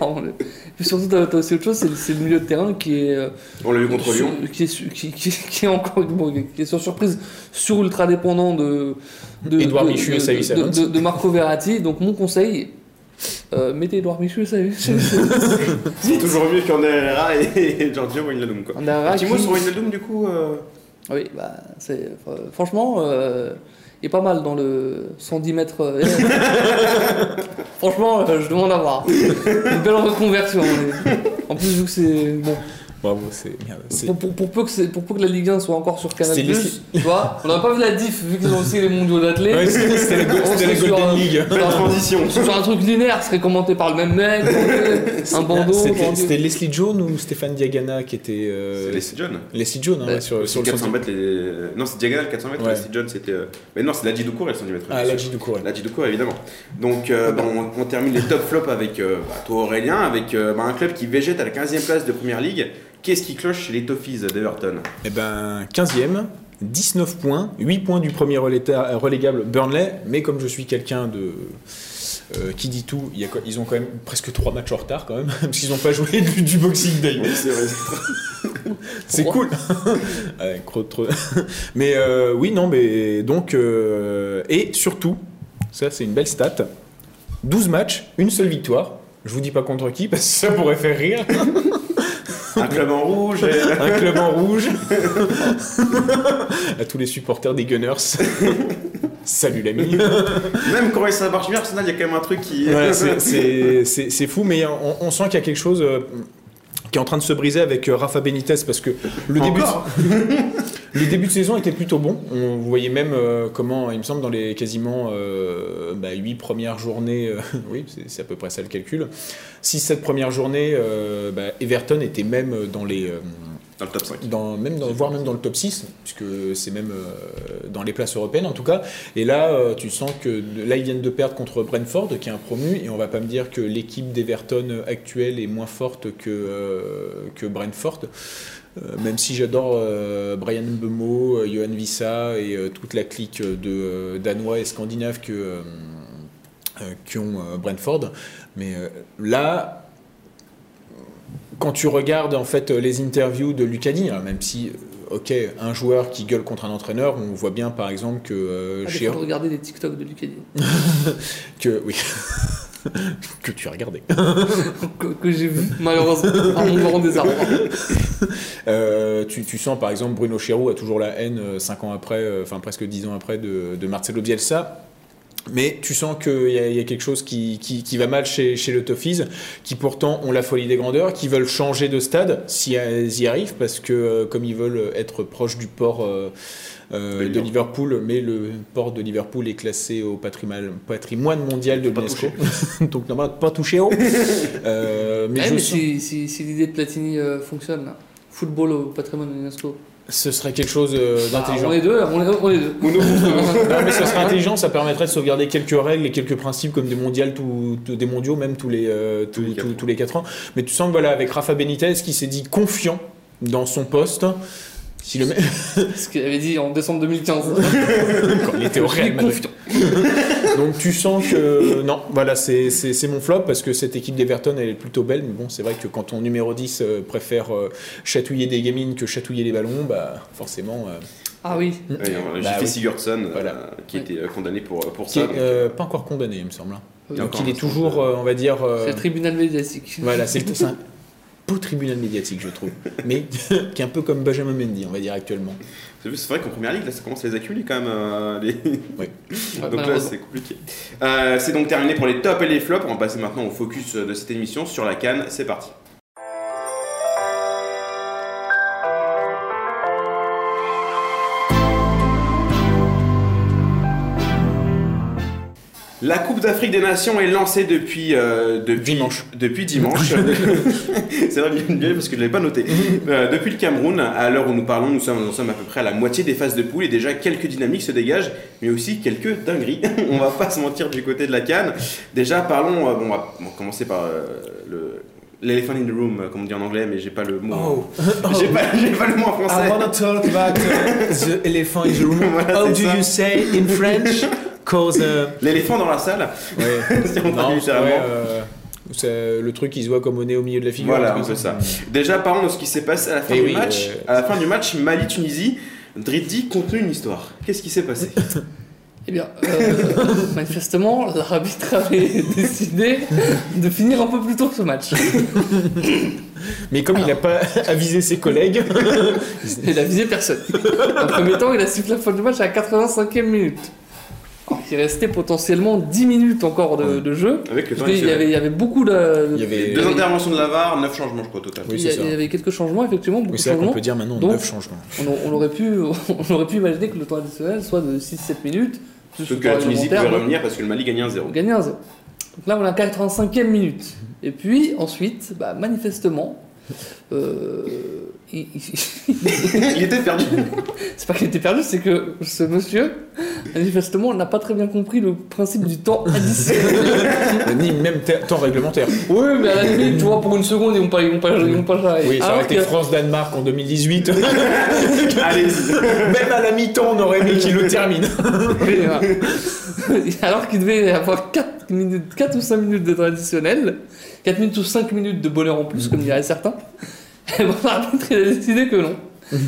Et puis surtout, t'as t'as aussi autre chose, c'est c'est le milieu de terrain qui est. euh, On l'a vu contre sur- Lyon. qui est, su- qui, qui- qui est encore bon, qui est sur surprise sur ultra dépendant de de, Édouard de- Michu et de- Saïd de- de Marco Verratti donc mon conseil euh, mettez Edouard Michu et Saïd C'est toujours mieux qu'en Herrera et et Giorgio Wijnaldum quoi. On a Un petit mot sur Wijnaldum du coup. euh, oui bah c'est euh, franchement euh, il est pas mal dans le 110 mètres franchement euh, je demande à voir une belle reconversion en plus vu que c'est bon Bravo, c'est Pour, pour, pour peu que c'est- pour peu que la Ligue 1 soit encore sur Canal+, tu vois, on n'a pas vu la diff vu qu'ils ont aussi les mondiaux d'athlètes. Ouais, c'était la, Golden un- League. La transition. Sur un truc linéaire, ce serait commenté par le même mec, un bandeau. C'était Leslie Jones ou Stéphane Diagana qui était. euh, C'est Leslie John. Leslie Jones, hein, Ouais. ouais, sur, le 400 centre- mètres, les... non, c'est diagonal 400 mètres. Ouais. Leslie John, c'était. euh, Mais non, c'est Ladji Doucouré, le 110 mètres. Ah, Ladji Doucouré. Ladji Doucouré, évidemment. Donc, euh, bah, on, on termine les top flops avec euh, bah, toi, Aurélien, avec euh, bah, un club qui végète à la 15e place de première ligue. Qu'est-ce qui cloche chez les Toffees d'Everton Eh ben, 15e, 19 points, 8 points du premier relégable Burnley, mais comme je suis quelqu'un de. euh, qui dit tout, y a ils ont quand même presque 3 matchs en retard quand même, parce qu'ils n'ont pas joué du, du Boxing Day. C'est vrai. C'est cool. Mais euh, oui, non, mais donc. euh, et surtout, ça c'est une belle stat 12 matchs, une seule victoire. Je vous dis pas contre qui, parce que ça pourrait faire rire. Un club en rouge. Un club en rouge. à tous les supporters des Gunners. Salut l'ami. Même quand ça marche bien, Arsenal, il y a quand même un truc qui. Ouais, c'est- fou, mais on, on sent qu'il y a quelque chose euh, qui est en train de se briser avec euh, Rafa Benitez parce que le début, le début de saison était plutôt bon. On voyait même euh, comment, il me semble, dans les quasiment euh, bah, 8 premières journées, euh, oui, c'est- à peu près ça le calcul, 6-7 premières journées, bah, Everton était même dans les. Dans le top 5. dans, même dans, voire même dans le top 6, puisque c'est même euh, dans les places européennes en tout cas. Et là, euh, tu sens que là, ils viennent de perdre contre Brentford, qui est un promu, et on va pas me dire que l'équipe d'Everton actuelle est moins forte que, euh, que Brentford. Euh, même si j'adore euh, Brian Bemo, euh, Johan Vissa et toute la clique de Danois et Scandinaves que, qui ont Brentford. Mais là, quand tu regardes en fait les interviews de Lucani, hein, même si, ok, un joueur qui gueule contre un entraîneur, on voit bien par exemple que euh, Ah, chez regarder des TikTok de Lucadi. que oui que tu as regardé. que, que j'ai vu, malheureusement, grand désarroi. Euh, tu, tu sens par exemple Bruno Chéreau a toujours la haine 5 ans après, euh, enfin presque 10 ans après de, de Marcelo Bielsa. Mais tu sens qu'il y, a- il y a quelque chose qui, qui- qui va mal chez, chez le Toffees, qui pourtant ont la folie des grandeurs, qui veulent changer de stade si elles y arrivent, parce que euh, comme ils veulent être proches du port euh, euh, Bien de. Liverpool, mais le port de Liverpool est classé au patrimoine, patrimoine mondial de l'UNESCO. Donc normalement, pas touché haut. Euh, mais Eh, je mais sens- si, si, si l'idée de Platini euh, fonctionne, là. football au patrimoine de l'UNESCO. Ce serait quelque chose euh, Bah, d'intelligent. on est deux, on est, on est deux. Non, mais ce serait intelligent, ça permettrait de sauvegarder quelques règles et quelques principes comme des mondiales, tout- tout- des mondiaux même tous les, euh, tous, les quatre tous- ans. tous les 4 ans. Mais tu sens que voilà, avec Rafa Benitez qui s'est dit confiant dans son poste, si le mec Ce qu'il avait dit en décembre 2015. quand il était au Real Madrid. Donc tu sens que non, voilà, c'est c'est- c'est mon flop parce que cette équipe d'Everton elle est plutôt belle, mais bon, c'est vrai que quand ton numéro 10 euh, préfère euh, chatouiller des gamines que chatouiller les ballons, bah forcément. euh, Ah oui. Ouais, J'ai Bah fait oui. Sigurdsson, euh, qui était euh, condamné pour, pour qui ça. est donc, euh, pas encore condamné, il me semble. hein. Oui. Donc Encore il est toujours, euh, on va dire. euh, C'est le tribunal médiatique. Voilà, c'est c'est un beau tribunal médiatique, je trouve. Mais qui est un peu comme Benjamin Mendy, on va dire actuellement. C'est vrai qu'en première ligue, là, ça commence à les accumuler quand même. euh, les- Ouais, donc là, c'est compliqué. Euh, c'est donc terminé pour les tops et les flops. On va passer maintenant au focus de cette émission sur la canne. C'est parti. La Coupe d'Afrique des Nations est lancée depuis, euh, depuis Dimanche. Depuis dimanche. c'est vrai, bien, bien, parce que je ne l'avais pas noté. Euh, depuis le Cameroun, à l'heure où nous parlons, nous sommes, nous sommes à peu près à la moitié des phases de poule et déjà quelques dynamiques se dégagent, mais aussi quelques dingueries. on va pas se mentir du côté de la canne. Déjà, parlons. euh, bon, on va, on va commencer par euh, le. L'elephant in the room, comme on dit en anglais, mais j'ai pas le mot. J'ai pas, j'ai pas le mot en français. talk about uh, the elephant in the room. Voilà, How do ça. you say in French? Cause. uh, L'éléphant dans la salle. si on traduit non, littéralement. ouais, euh, c'est le truc qui se voit comme au nez au milieu de la figure. Voilà, un peu ça. Déjà, parlons de ce qui s'est passé à la fin Eh du oui, match. euh, À la fin du match, Mali-Tunisie, Driddi contenu une histoire. Qu'est-ce qui s'est passé? Eh bien, euh, manifestement, l'arbitre avait décidé de finir un peu plus tôt ce match. Mais comme il n'a pas avisé ses collègues, Il a visé personne. En premier temps, il a sifflé la fin du match à la 85e minute. Qu'il restait potentiellement 10 minutes encore de, de jeu. Avec le temps Parce qu'il y avait, il y avait beaucoup de. Il y avait- Deux interventions de la VAR, 9 changements, je crois, au total. Oui, il, y a- il avait quelques changements, effectivement, beaucoup oui, c'est vrai qu'on peut dire maintenant Donc- 9 changements. On, on aurait pu, on aurait pu imaginer que le temps additionnel soit de 6-7 minutes. Sauf que la Tunisie pouvait donc revenir parce que le Mali gagnait 1-0. On gagnait 1-0. Donc là, on est à la 85e minute. Et puis, ensuite, bah, manifestement, euh, il- était perdu. c'est pas qu'il était perdu, c'est que ce monsieur, manifestement, n'a pas très bien compris le principe du temps additionnel. Ni même te- temps réglementaire. oui, mais à la limite, tu vois, pour une seconde, ils vont pas, ils vont pas, ils vont pas. Oui, ça aurait été France-Danemark en 2018. Allez-y. Même à la mi-temps, on aurait aimé qu'il le termine. Alors qu'il devait avoir 4, minutes, 4 ou 5 minutes de traditionnel, 4 minutes ou 5 minutes de bonheur en plus, comme diraient certains, et bon, l'arbitre il a décidé que non.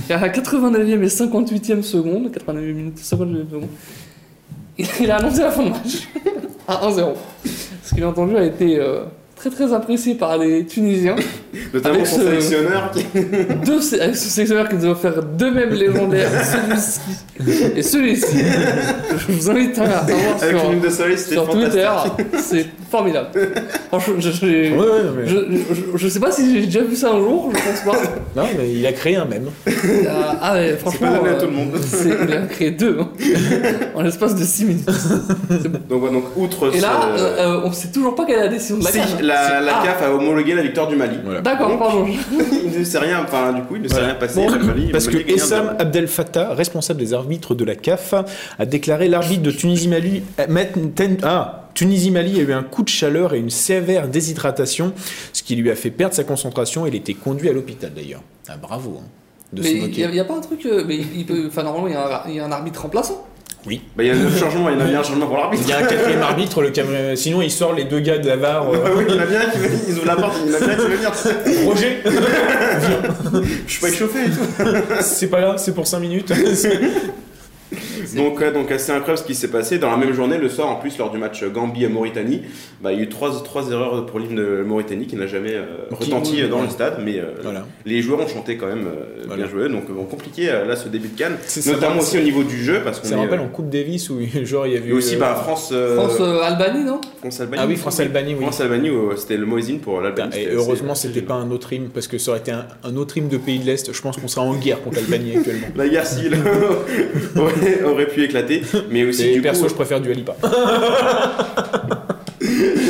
Et à la 89e et 58e seconde, 89 minutes et 58e seconde, il il a annoncé la fin de match à 1-0. Ce qu'il a entendu a été euh, très très apprécié par les Tunisiens. Notamment Avec son ce- sélectionneur qui. Deux, avec ce sélectionneur qui nous a offert deux mêmes légendaires, celui-ci et celui-ci. Je vous invite à, à voir Avec sur, une de soleil, c'était sur fantastique. Twitter. C'est formidable. Franchement, je, je, Ouais, ouais, mais- je, je- je sais pas si j'ai déjà vu ça un jour, je pense pas. Non, mais il a créé un même. Ah, ah ouais, franchement. pas donné à euh, tout le monde. c'est- Il a créé deux hein, en l'espace de 6 minutes. Donc, voilà, donc outre Et là, ce- euh, euh, on sait toujours pas quelle est la décision de la si. La, la Ah. CAF a homologué la victoire du Mali. Voilà. D'accord, pardon. il ne sait rien, enfin, du coup, il ne s'est Voilà. rien passé. Bon, le Mali, Parce que Mali Essam 1-0. Abdel Fattah, responsable des arbitres de la CAF, a déclaré l'arbitre de Tunisie-Mali ah, Tunisie-Mali a eu un coup de chaleur et une sévère déshydratation, ce qui lui a fait perdre sa concentration. Il était conduit à l'hôpital d'ailleurs. Ah, bravo hein, de Mais il n'y a, pas un truc. euh, mais il peut, enfin, normalement, il y, a un, il y a un arbitre remplaçant. Oui. Bah, il y a 9 changements, il y en a bien un changement pour l'arbitre. Il y a un quatrième arbitre, le Cameroun- sinon il sort les deux gars de la VAR. euh, Ah oui, il y en a bien un qui veut, ils ouvrent la porte, il y en a bien un qui veut venir. Roger, Je suis pas échauffé et tout. c'est pas là, c'est pour 5 minutes. Donc, ouais, donc assez incroyable ce qui s'est passé. Dans la même journée, le soir, en plus, lors du match Gambie-Mauritanie, bah, il y a eu trois, trois erreurs pour l'hymne de Mauritanie qui n'a jamais euh, Qui- retenti euh, dans le stade. Mais euh, Voilà. les joueurs ont chanté quand même euh, Voilà. bien joué. Donc, bon, compliqué là ce début de Cannes. C'est- ça Notamment aussi au niveau du jeu. Parce qu'on Ça me est, rappelle euh, en Coupe Davis où genre il y avait Et aussi euh, bah, France, euh, France-Albanie, non? France-Albanie. Ah oui, France-Albanie, oui. France-Albanie, où, euh, c'était le mot hymne pour l'Albanie. Et heureusement, c'était pas un autre hymne parce que ça aurait été un, un autre hymne de pays de l'Est. Je pense qu'on serait en guerre contre l'Albanie actuellement. La guerre civile aurait, pu éclater. Mais aussi, Et du perso, coup, je préfère du Alipa.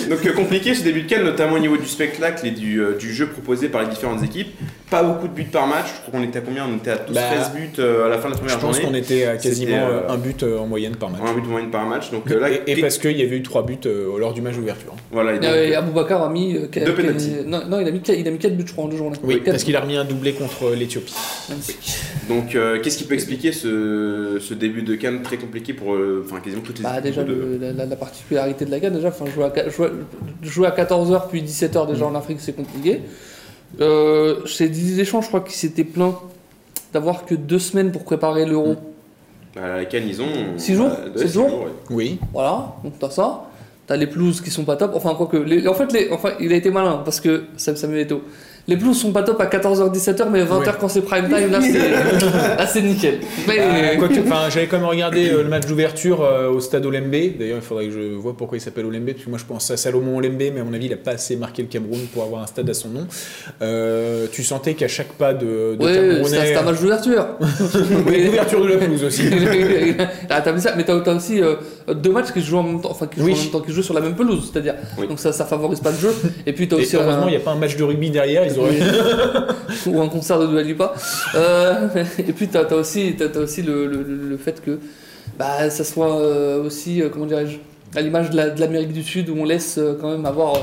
Donc euh, compliqué ce début de Cannes, notamment au niveau du spectacle et du, euh, du jeu proposé par les différentes équipes. Pas beaucoup de buts par match. Je crois qu'on était à combien? On était à tous Bah, 13 buts euh, à la fin de la Je première pense journée. qu'on était à quasiment euh, euh, un but euh, en moyenne par match. Un but de moyenne par match. Donc euh, là, Et, et parce qu'il y avait eu trois buts euh, lors du match d'ouverture. voilà. et donc, Et euh, Aboubacar a mis. euh, Deux penalties. Non, non, il a mis, il a mis 4 buts, je crois, en deux journées. Oui, parce qu'il a remis un doublé contre l'Éthiopie. Magnifique. donc, euh, qu'est-ce qui peut expliquer ce, ce début de Cannes très compliqué pour euh, enfin quasiment toutes les Bah, équipes déjà, de- le- la, la- la particularité de la GAN, déjà, enfin, jouer, à, jouer, jouer à 14h puis 17h déjà en Afrique, c'est compliqué. Euh, chez Didier Deschamps, je crois qu'il s'était plaint d'avoir que deux semaines pour préparer l'Euro. Bah, la Cannes, ils ont. Six jours bah, ouais, Sept six jours ouais. Oui. Voilà, donc t'as ça. T'as les pelouses qui sont pas top. Enfin, quoique. Les, en fait, les, enfin, il a été malin parce que Sam Samuel Eto'o. Les pelouses sont pas top à 14h, 17h, mais 20h Ouais. quand c'est prime time, là c'est, nickel. Mais, Euh, quoique, enfin, j'avais quand même regardé euh, le match d'ouverture euh, au stade Olembe. D'ailleurs, il faudrait que je vois pourquoi il s'appelle Olembe, parce que moi je pense à Salomon Olembe, mais à mon avis, il a pas assez marqué le Cameroun pour avoir un stade à son nom. Euh, tu sentais qu'à chaque pas de, de ouais, c'est un- Camerounais, c'est un match d'ouverture. Oui, l'ouverture de la pelouse aussi. Ah, t'as vu ça, mais t'as t'as aussi euh, deux matchs qui se jouent en même temps, enfin qui se Oui. jouent en même temps, qui se jouent sur la même pelouse, c'est-à-dire. Oui. Donc ça, ça favorise pas le jeu. Et puis t'as aussi heureusement, un- il n'y a pas un match de rugby derrière. Ils ou un concert de Dua Lipa. Euh, et puis t'as as aussi, aussi le, le- le fait que bah, ça soit euh, aussi, euh, comment dirais-je, à l'image de la- de l'Amérique du Sud où on laisse quand même avoir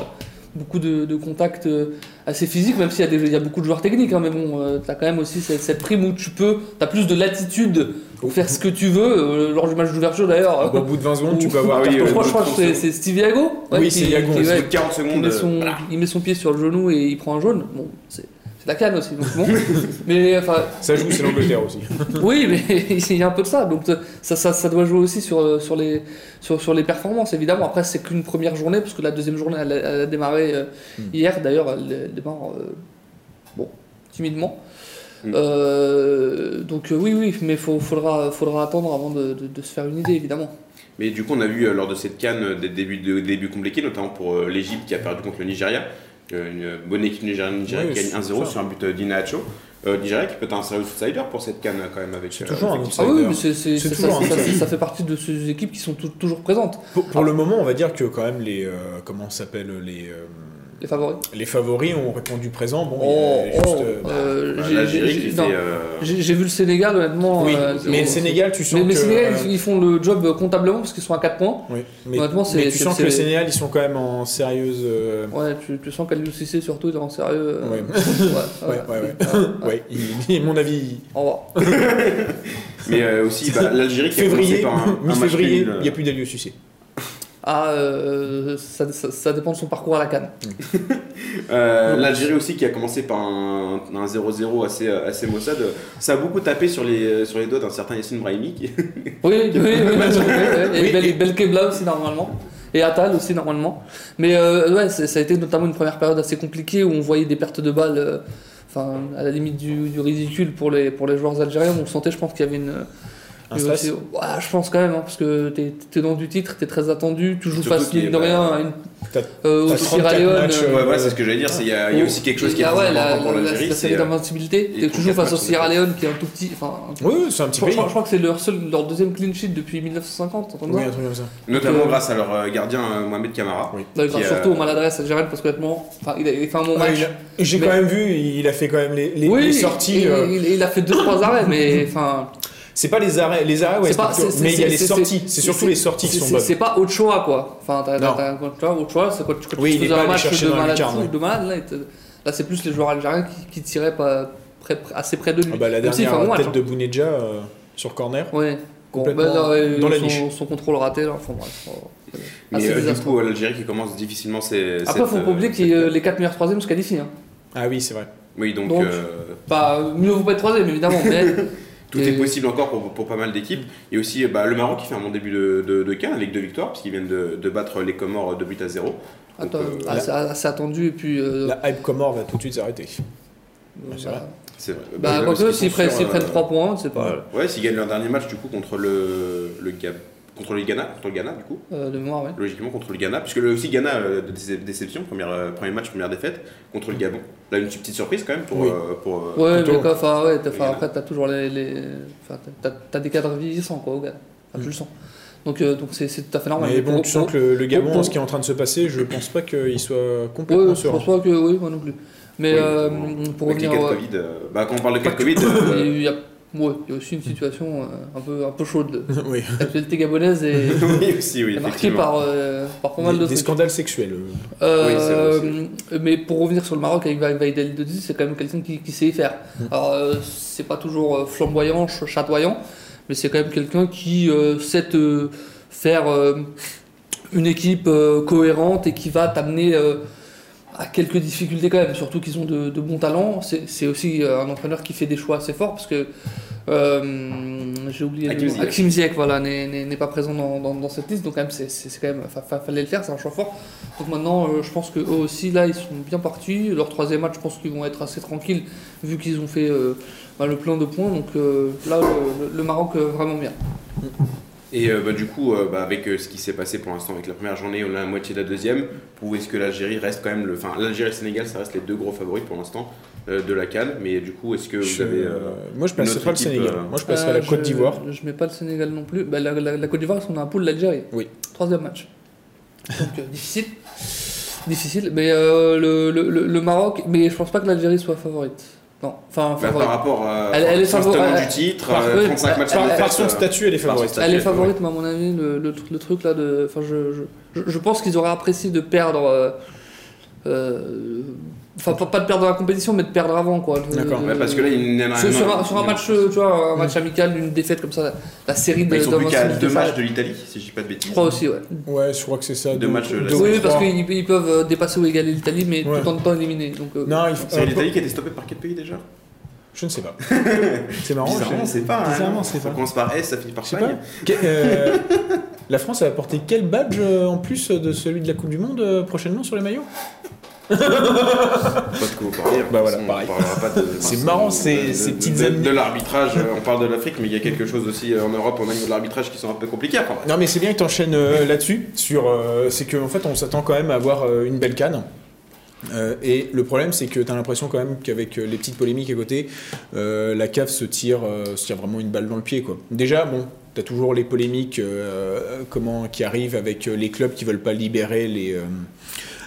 beaucoup de, de contacts euh, assez physiques, même s'il y, il y a beaucoup de joueurs techniques, hein, mais bon, euh, t'as quand même aussi cette, cette prime où tu peux, t'as plus de latitude pour faire ce que tu veux, euh, lors du match d'ouverture d'ailleurs. Au bout de 20 secondes, tu peux avoir oui, euh, je crois, rouge. je crois que c'est- Steve Iago ouais, Oui, c'est Iago, qui- ouais, Au bout de 40 qui secondes. met euh, son, voilà. il met son pied sur le genou et il prend un jaune. Bon, c'est c'est la canne aussi. Donc bon. mais enfin, Ça joue, c'est l'Angleterre aussi. oui, mais il y a un peu de ça. Donc ça, ça, ça doit jouer aussi sur, sur, les, sur, sur les performances, évidemment. Après, c'est qu'une première journée, parce que la deuxième journée, elle, a- elle a démarré euh, Mm. hier. D'ailleurs, elle, elle démarre euh, bon, timidement. Mm. Euh, donc euh, oui, oui, mais il faudra, faudra attendre avant de, de- de se faire une idée, évidemment. Mais du coup, on a vu euh, lors de cette canne euh, des débuts, de, débuts compliqués, notamment pour euh, l'Égypte qui a perdu contre le Nigeria. Une bonne équipe nigériane Nigeria Oui, qui gagne c'est 1-0 ça. sur un but euh, d'Inacho. Euh, Nigeria qui peut être un sérieux outsider pour cette canne euh, quand même avec. C'est euh, toujours un avec- Ah oui, Outsider. mais c'est- c'est- C'est ça, toujours ça- un ça- outsider. ça fait partie de ces équipes qui sont tou- toujours présentes, Pour, pour le moment, on va dire que quand même les euh, comment s'appelle les euh, les favoris. les favoris ont répondu présent. Bon, Oh, a oh, euh, bah, euh, Bah, j'ai- euh, vu le Sénégal, honnêtement. oui, euh, mais le Sénégal, tu sens Mais, mais que Sénégal, euh, ils- font le job comptablement parce qu'ils sont à 4 points. oui, mais, Honnêtement, c'est- mais tu sens que le Sénégal, ils sont quand même en sérieuse. euh, Ouais, tu, tu sens qu'Aliou Cissé, surtout, est en sérieux. euh, Ouais. ouais, Ouais, ouais, il- mon avis, Au revoir. Mais euh, aussi bah, l'Algérie qui a février, commencé par un, mi-février, il n'y a plus d'Aliou Sucé. Ah, euh, ça, ça- ça dépend de son parcours à la canne. Euh, L'Algérie aussi qui a commencé par un un 0-0 assez, euh, assez maussade. Ça a beaucoup tapé sur les, sur les doigts d'un certain Yassine Brahimi. Qui... Oui, oui, oui. Et Oui, Bel- Belkebla aussi, normalement. Et Atal aussi, normalement. Mais euh, ouais, ça a été notamment une première période assez compliquée où on voyait des pertes de balles. euh, Enfin, à la limite du, du ridicule pour les, pour les joueurs algériens. On sentait, je pense, qu'il y avait une. Un une stress aussi- Ouais, je pense quand même, hein, parce que t'es es dans du titre, t'es très attendu, tu joues face, mine de rien, à une, T'as- euh, au Sierra 34 Leone. euh, Ouais, voilà, c'est ce que j'allais dire. Il y, a il y a aussi quelque chose qui est ah très ouais, la, important pour la- l'Algérie. la c'est, série euh, T'es toujours face au Sierra Leone qui est un tout petit. Oui, c'est un petit pays. je crois que c'est leur, seul, leur deuxième clean sheet depuis 1950. entends Oui, un truc comme ça. Notamment grâce à leur gardien Mohamed Camara. Surtout aux maladresses algériennes parce que honnêtement, enfin, il a fait un bon Ouais, match. J'ai quand même vu, il a fait quand même les, sorties. il, a fait deux trois arrêts, mais enfin, C'est pas les arrêts, les arrêts, ouais, c'est pas. c'est plutôt- c'est- mais il y a les sorties. c'est- C'est surtout c'est- les sorties qui sont bonnes. C'est pas autre choix quoi. Enfin, t'as choix, c'est quand, tu- quand Oui, tu il est faisais pas un allé match chercher de malade, de malade, là, il c'est plus les joueurs algériens qui, qui tiraient pas assez près de lui. Ah bah, la dernière match, tête hein. de Bounedja euh, sur corner. Ouais. Bah, dans la niche. son contrôle raté, là, enfin bref. euh, Mais euh, du coup, euh, l'Algérie qui commence difficilement ses. Après, cette, faut euh, pas oublier euh, les 4 meilleurs troisièmes se qualifient. Hein. Ah oui, c'est vrai. Oui, donc, Donc, euh, Pas, mieux vaut pas être troisième, évidemment, mais tout et- est possible encore pour, pour pas mal d'équipes. Et aussi euh, bah, le Maroc qui fait un bon début de, de, de avec deux victoires, puisqu'ils viennent de, de battre les Comores 2 buts à 0. Donc, attends, euh, assez, assez attendu. Et puis, euh, La hype Comore va tout de suite s'arrêter. bah, c'est vrai. c'est vrai. bah, qu'ils s'ils prennent, sur, s'ils prennent euh, 3 points, c'est pas Ouais, s'ils gagnent leur dernier match du coup contre le, le Gab- contre le Ghana, contre le Ghana du coup, euh, de mémoire, ouais. logiquement contre le Ghana, puisque le, aussi Ghana euh, de déce- déception, première, euh, premier match, première défaite contre le Gabon. Là une petite surprise quand même pour, Oui. euh, pour euh, Ouais, mais quoi, enfin, ouais, t'as- enfin, Ghana. après, t'as toujours les. les... T'as, t'as des cadres vieillissants, quoi, au Ghana. Enfin, tu le sens. Donc, euh, donc c'est, c'est tout à fait normal. Mais bon, tu sens que le, le Gabon, pour- ce qui est en train de se passer, je pense pas qu'il soit Ouais, complètement je pense pas que. Oui, moi non plus. Mais Oui. euh, pour Avec les revenir. cas de ouais, Covid. euh, bah, quand on parle de cas de Covid, euh, il y a, ouais, il y a aussi une situation euh, un, peu, un peu chaude. oui. L'actualité gabonaise est, oui, aussi, oui, est marquée par, euh, par pas mal de Des, trucs. scandales sexuels. euh. Oui, mais pour revenir sur le Maroc avec Vaidel Dodi, c'est quand même quelqu'un qui, qui sait y faire. Mm. Alors, c'est pas toujours flamboyant, ch- chatoyant, mais c'est quand même quelqu'un qui sait te faire une équipe cohérente et qui va t'amener à quelques difficultés quand même, surtout qu'ils ont de, de bons talents. C'est c'est aussi euh, un entraîneur qui fait des choix assez forts parce que euh, j'ai oublié. Ziyech. Hakim Ziyech, voilà, n'est- n'est n'est pas présent dans, dans- dans cette liste, donc quand même c'est c'est- c'est quand même fa- fa- fallait le faire, c'est un choix fort. Donc maintenant, euh, je pense que eux aussi là, ils sont bien partis. Leur troisième match, je pense qu'ils vont être assez tranquilles vu qu'ils ont fait euh, bah, le plein de points. Donc euh, là, le, Maroc euh, vraiment bien. Et euh, bah, du coup, euh, bah, avec euh, ce qui s'est passé pour l'instant avec la première journée, on a la moitié de la deuxième. Où est-ce que l'Algérie reste quand même le. Enfin, l'Algérie et le Sénégal, ça reste les deux gros favoris pour l'instant euh, de la Cannes. Mais du coup, est-ce que vous Je- avez. euh, moi, je passerai pas le Sénégal. euh, Moi, je passerai Euh, la Côte d'Ivoire. Je mets pas le Sénégal non plus. Bah, la, la- la Côte d'Ivoire, ils sont dans la poule d'Algérie. Oui. Troisième match. Donc euh, difficile. Difficile. Mais euh, le, le- le- le Maroc, mais je pense pas que l'Algérie soit favorite. Non. Enfin, bah, par rapport à. Elle- est du titre, par- euh, 35 par- matchs par- de Par défaite, son euh, statut, elle est favorite. statut. Elle est favorite, mais à mon avis, le, le, tr- le truc là de. Enfin, je, je, je, je pense qu'ils auraient apprécié de perdre. euh, euh, Enfin, pas, de perdre la compétition, mais de perdre avant, quoi. De- D'accord. de- Ouais, parce que là, il y en a sur, sur un, sur un match, euh, tu vois, un match amical, une défaite comme ça, la, série de. Ils sont plus qu'à deux ça, matchs de l'Italie, si je dis pas de bêtises. Je crois aussi, ouais. Ouais, je crois que c'est ça. Deux matchs, là, deux ou Oui, parce qu'ils ils peuvent euh, dépasser ou égaler l'Italie, mais Ouais. tout en étant éliminés. Donc, euh, Non, il faut- C'est euh, l'Italie qui a été stoppée par quel pays déjà Je ne sais pas. C'est marrant. Bizarrement, je- c'est pas. hein. Bizarrement, c'est Ça pas. commence par S, ça finit par Spagne. euh, la France a apporté quel badge euh, en plus de celui de la Coupe du Monde euh, prochainement sur les maillots? Pas de. Bah voilà, on pareil. parlera pas de- C'est marrant, ces- petites de, l'arbitrage. euh, On parle de l'Afrique, mais il y a quelque chose aussi euh, en Europe au niveau de l'arbitrage qui sont un peu compliqués. Non, mais c'est bien que tu enchaînes là-dessus. Sur, euh, c'est qu'en fait, on s'attend quand même à avoir euh, une belle canne. Euh, et le problème, c'est que tu as l'impression quand même qu'avec euh, les petites polémiques à côté, euh, la cave se tire, euh, se tire vraiment une balle dans le pied. Quoi. Déjà, bon, tu as toujours les polémiques euh, comment, qui arrivent avec euh, les clubs qui veulent pas libérer les, euh,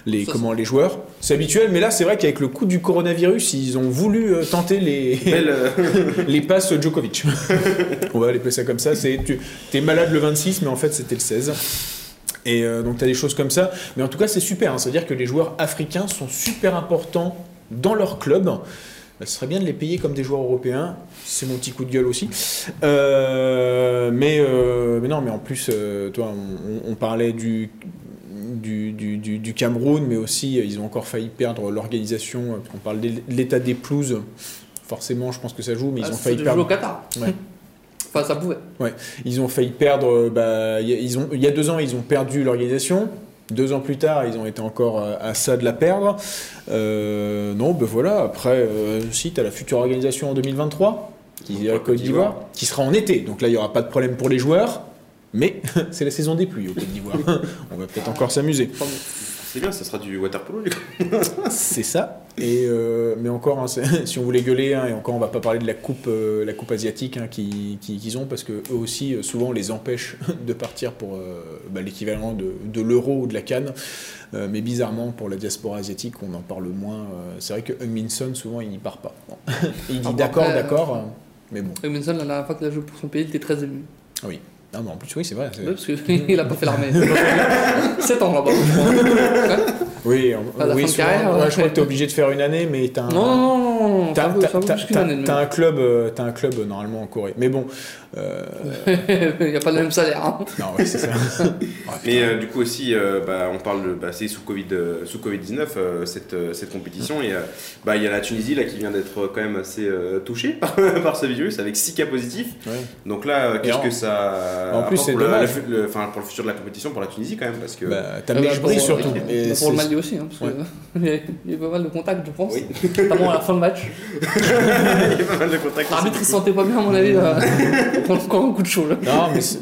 les, Ça, comment, les joueurs. C'est habituel, mais là, c'est vrai qu'avec le coup du coronavirus, ils ont voulu euh, tenter les, Belle, euh, les passes Djokovic. On va appeler ça comme ça. C'est tu es malade le 26, mais en fait c'était le 16. Et euh, donc tu as des choses comme ça. Mais en tout cas c'est super. hein. C'est-à-dire que les joueurs africains sont super importants dans leur club. Bah, ce serait bien de les payer comme des joueurs européens. C'est mon petit coup de gueule aussi. Euh, mais, euh, mais non, mais en plus, euh, toi, on parlait du, du, du, du- du Cameroun, mais aussi euh, ils ont encore failli perdre l'organisation. euh, qu'on parle de l'état des pelouses. Forcément, je pense que ça joue, mais ils ah, ont c'est failli perdre. au Qatar. Ouais. enfin, ça pouvait. Ils ont failli perdre. euh, bah, il y a- ils ont, il y a deux ans, ils ont perdu l'organisation. Deux ans plus tard, ils ont été encore à ça de la perdre. Euh, non, ben voilà. Après, euh, si, tu as la future organisation en 2023, qui est à Côte d'Ivoire, qui sera en été. Donc là, il n'y aura pas de problème pour les joueurs. Mais c'est la saison des pluies au Côte d'Ivoire. On va peut-être encore s'amuser. C'est bien, ça sera du water polo. du coup. C'est ça. Et euh, mais encore, hein, si on voulait gueuler, hein, et encore, on va pas parler de la coupe, euh, la coupe asiatique hein, qui- qui- qu'ils ont, parce que eux aussi, euh, souvent, on les empêche de partir pour euh, bah, l'équivalent de, de l'euro ou de la canne. Euh, mais bizarrement, pour la diaspora asiatique, on en parle moins. euh, c'est vrai que Heung-Min Son, souvent, il n'y part pas. Bon. il dit Ah, bon, d'accord, d'accord, mais bon. La dernière fois qu'il a joué pour son pays, il était très ému. Non, mais en plus, oui, c'est vrai. Ouais, parce qu'il a pas fait l'armée. 7 ans là-bas. Oui, la oui souvent, carrière, ouais. je crois que tu es obligé de faire une année, mais tu as un. Non, non, non, non. T'as, un club, euh, t'as un club euh, normalement en Corée. Mais bon, euh, Il n'y a pas le même salaire. Hein. non, ouais, c'est ça. Mais euh, du coup aussi, euh, bah, on parle de, bah, c'est sous Covid, euh, sous Covid 19 cette, euh, cette compétition et euh, bah, il y a la Tunisie là qui vient d'être quand même assez euh, touchée par, par ce virus avec 6 cas positifs. Ouais. Donc là, qu'est-ce que ça en plus, c'est pour, pour le futur de la compétition pour la Tunisie quand même parce que Bah, t'as Ah surtout. Et pour le Mali aussi, hein, parce Ouais. qu'il y, a- il y a pas mal de contacts, je pense. Oui. Notamment à la fin de match. Il y a pas mal de contacts. L'arbitre il se sentait pas bien, à mon avis. On a encore un coup de chaud. Là. Non, mais c'est-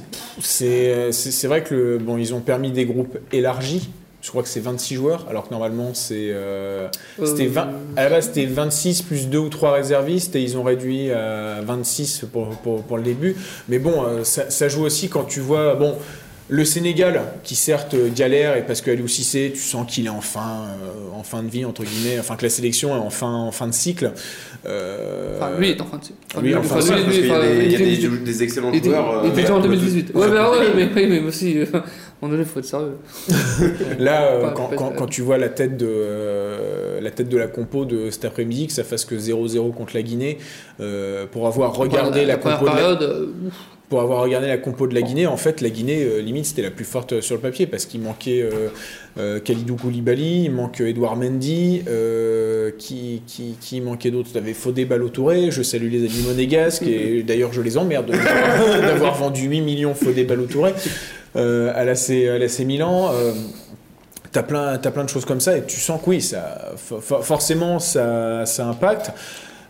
vrai que le, bon, ils ont permis des groupes élargis. Je crois que c'est 26 joueurs, alors que normalement c'est. euh, c'était Euh, 20, à la base c'était 26 plus 2 ou 3 réservistes et ils ont réduit à 26 pour, pour, pour le début. Mais bon, euh, ça, ça joue aussi quand tu vois. Bon, Le Sénégal, qui certes galère, et parce qu'Aliou Cissé, tu sens qu'il est en fin, euh, en fin de vie, entre guillemets, enfin que la sélection est en fin, en fin de cycle. Euh, Enfin, lui est en fin de cycle. Enfin, lui, lui, en enfin, fin de lui, Parce lui, qu'il y a enfin, des, il y a des, excellents joueurs. il était déjà en euh, 2018. Ouais, bah ouais, mais, oui, mais aussi, euh, moment donné, faut être sérieux. Là, euh, Pas- quand, pas- quand- quand tu vois la tête, de, euh, la tête de la compo de cet après-midi, que ça fasse que 0-0 contre la Guinée, euh, pour avoir regardé la, compo de la, période, ouf. pour avoir regardé la compo de la Guinée, en fait, la Guinée, euh, limite, c'était la plus forte sur le papier parce qu'il manquait Khalidou Koulibaly, il manque Edouard Mendy, qui, qui, qui manquait d'autres? Tu avais Fodé Balotouré, je salue les amis monégasques, et d'ailleurs, je les emmerde de- d'avoir vendu 8 millions Fodé Balotouré à l'AC à l'AC Milan. Euh, T'as plein, t'as plein de choses comme ça et tu sens que oui, ça, for- for- forcément, ça, ça impacte.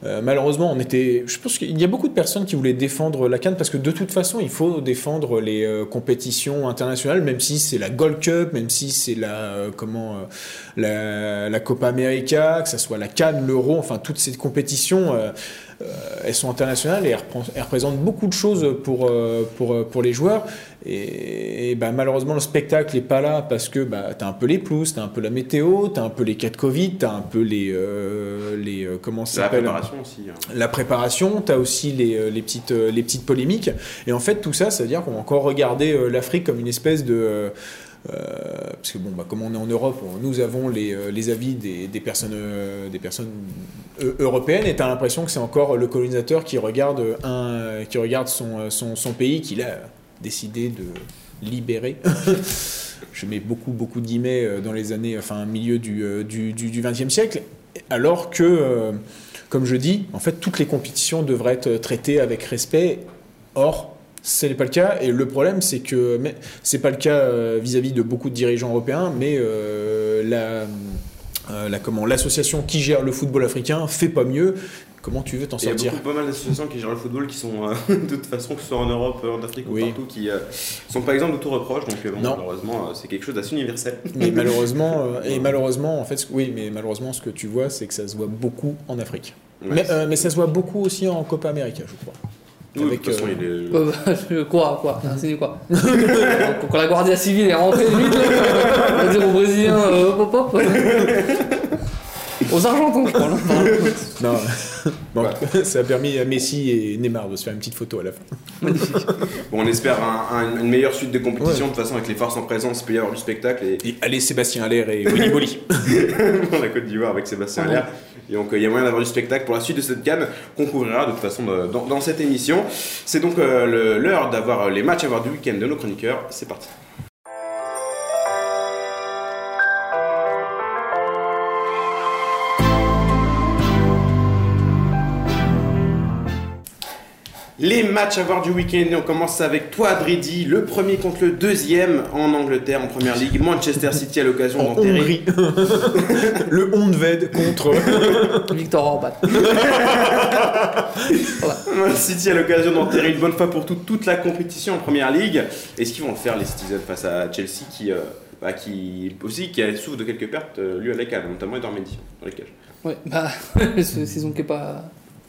Euh, malheureusement, on était. Je pense qu'il y a beaucoup de personnes qui voulaient défendre la Cannes parce que de toute façon, il faut défendre les euh, compétitions internationales, même si c'est la Gold Cup, même si c'est la euh, comment euh, la Copa América, que ça soit la Cannes, l'Euro, enfin toutes ces compétitions. Euh, elles sont internationales et elles, représentent beaucoup de choses pour, euh, pour, euh, pour les joueurs. Et, et bah, malheureusement, le spectacle n'est pas là parce que bah, tu as un peu les pelouses, tu as un peu la météo, tu as un peu les cas de Covid, tu as un peu les. euh, les euh, comment ça La s'appelle préparation aussi. hein. la préparation, tu as aussi les, les, petites, les petites polémiques. Et en fait, tout ça, ça veut dire qu'on va encore regarder l'Afrique comme une espèce de. Euh, parce que bon, bah, comme on est en Europe, nous avons les, euh, avis des, personnes, des personnes euh, européennes, et tu as l'impression que c'est encore le colonisateur qui regarde, son, pays qu'il a décidé de libérer. Je mets beaucoup, beaucoup de guillemets dans les années, enfin, milieu du, du, du, du 20e siècle, alors que. comme je dis, en fait, toutes les compétitions devraient être traitées avec respect. Or, ce n'est pas le cas. Et le problème, c'est que c'est pas le cas euh, vis-à-vis de beaucoup de dirigeants européens, mais euh, la, euh, la- comment l'association qui gère le football africain fait pas mieux. Comment tu veux t'en Il y a sortir? beaucoup, pas mal d'associations qui gèrent le football qui sont, euh, de toute façon, que ce soit en Europe, en Afrique Oui. ou partout, qui euh, sont pas exemples de tout reproche. Donc, bon, malheureusement, c'est quelque chose d'assez universel. Mais malheureusement, euh, et malheureusement, en fait, ce- oui, mais malheureusement, ce que tu vois, c'est que ça se voit beaucoup en Afrique. Ouais. Mais, mais ça se voit beaucoup aussi en Copa América, je crois. Oui, avec, de toute façon, euh, il est- je- quoi, quoi Insinue quoi quand, la Guardia Civile est rentrée vite, on va dire aux Brésiliens, euh, hop hop hop. Aux Argentins, je crois. là. Non, bon, ça a permis à Messi et Neymar de se faire une petite photo à la fin. Magnifique. Bon, on espère un- un- une meilleure suite de compétition. De toute façon, avec les forces en présence, il peut y avoir du spectacle. Et Et allez, Sébastien Allaire et Willy Bolly. la Côte d'Ivoire avec Sébastien Ouais. Allaire. Et donc, euh, il y a moyen d'avoir du spectacle pour la suite de cette canne qu'on couvrira de toute façon dans, dans cette émission. C'est donc euh, l'heure d'avoir euh, les matchs à voir du week-end de nos chroniqueurs. C'est parti. Les matchs à voir du week-end, on commence avec toi, Dridi, le premier contre le deuxième en Angleterre, en première ligue. Manchester City à l'occasion En d'enterrer Hongrie. le Hondved contre. Victor Orban. Man City a l'occasion d'enterrer une bonne fois pour toutes toute la compétition en première ligue. Est-ce qu'ils vont le faire les Citizens face à Chelsea qui, euh, bah, qui aussi qui souffre de quelques pertes euh, lui à la canne, notamment Edouard Mendy dans les cages? Ouais, bah, s'ils ont pas.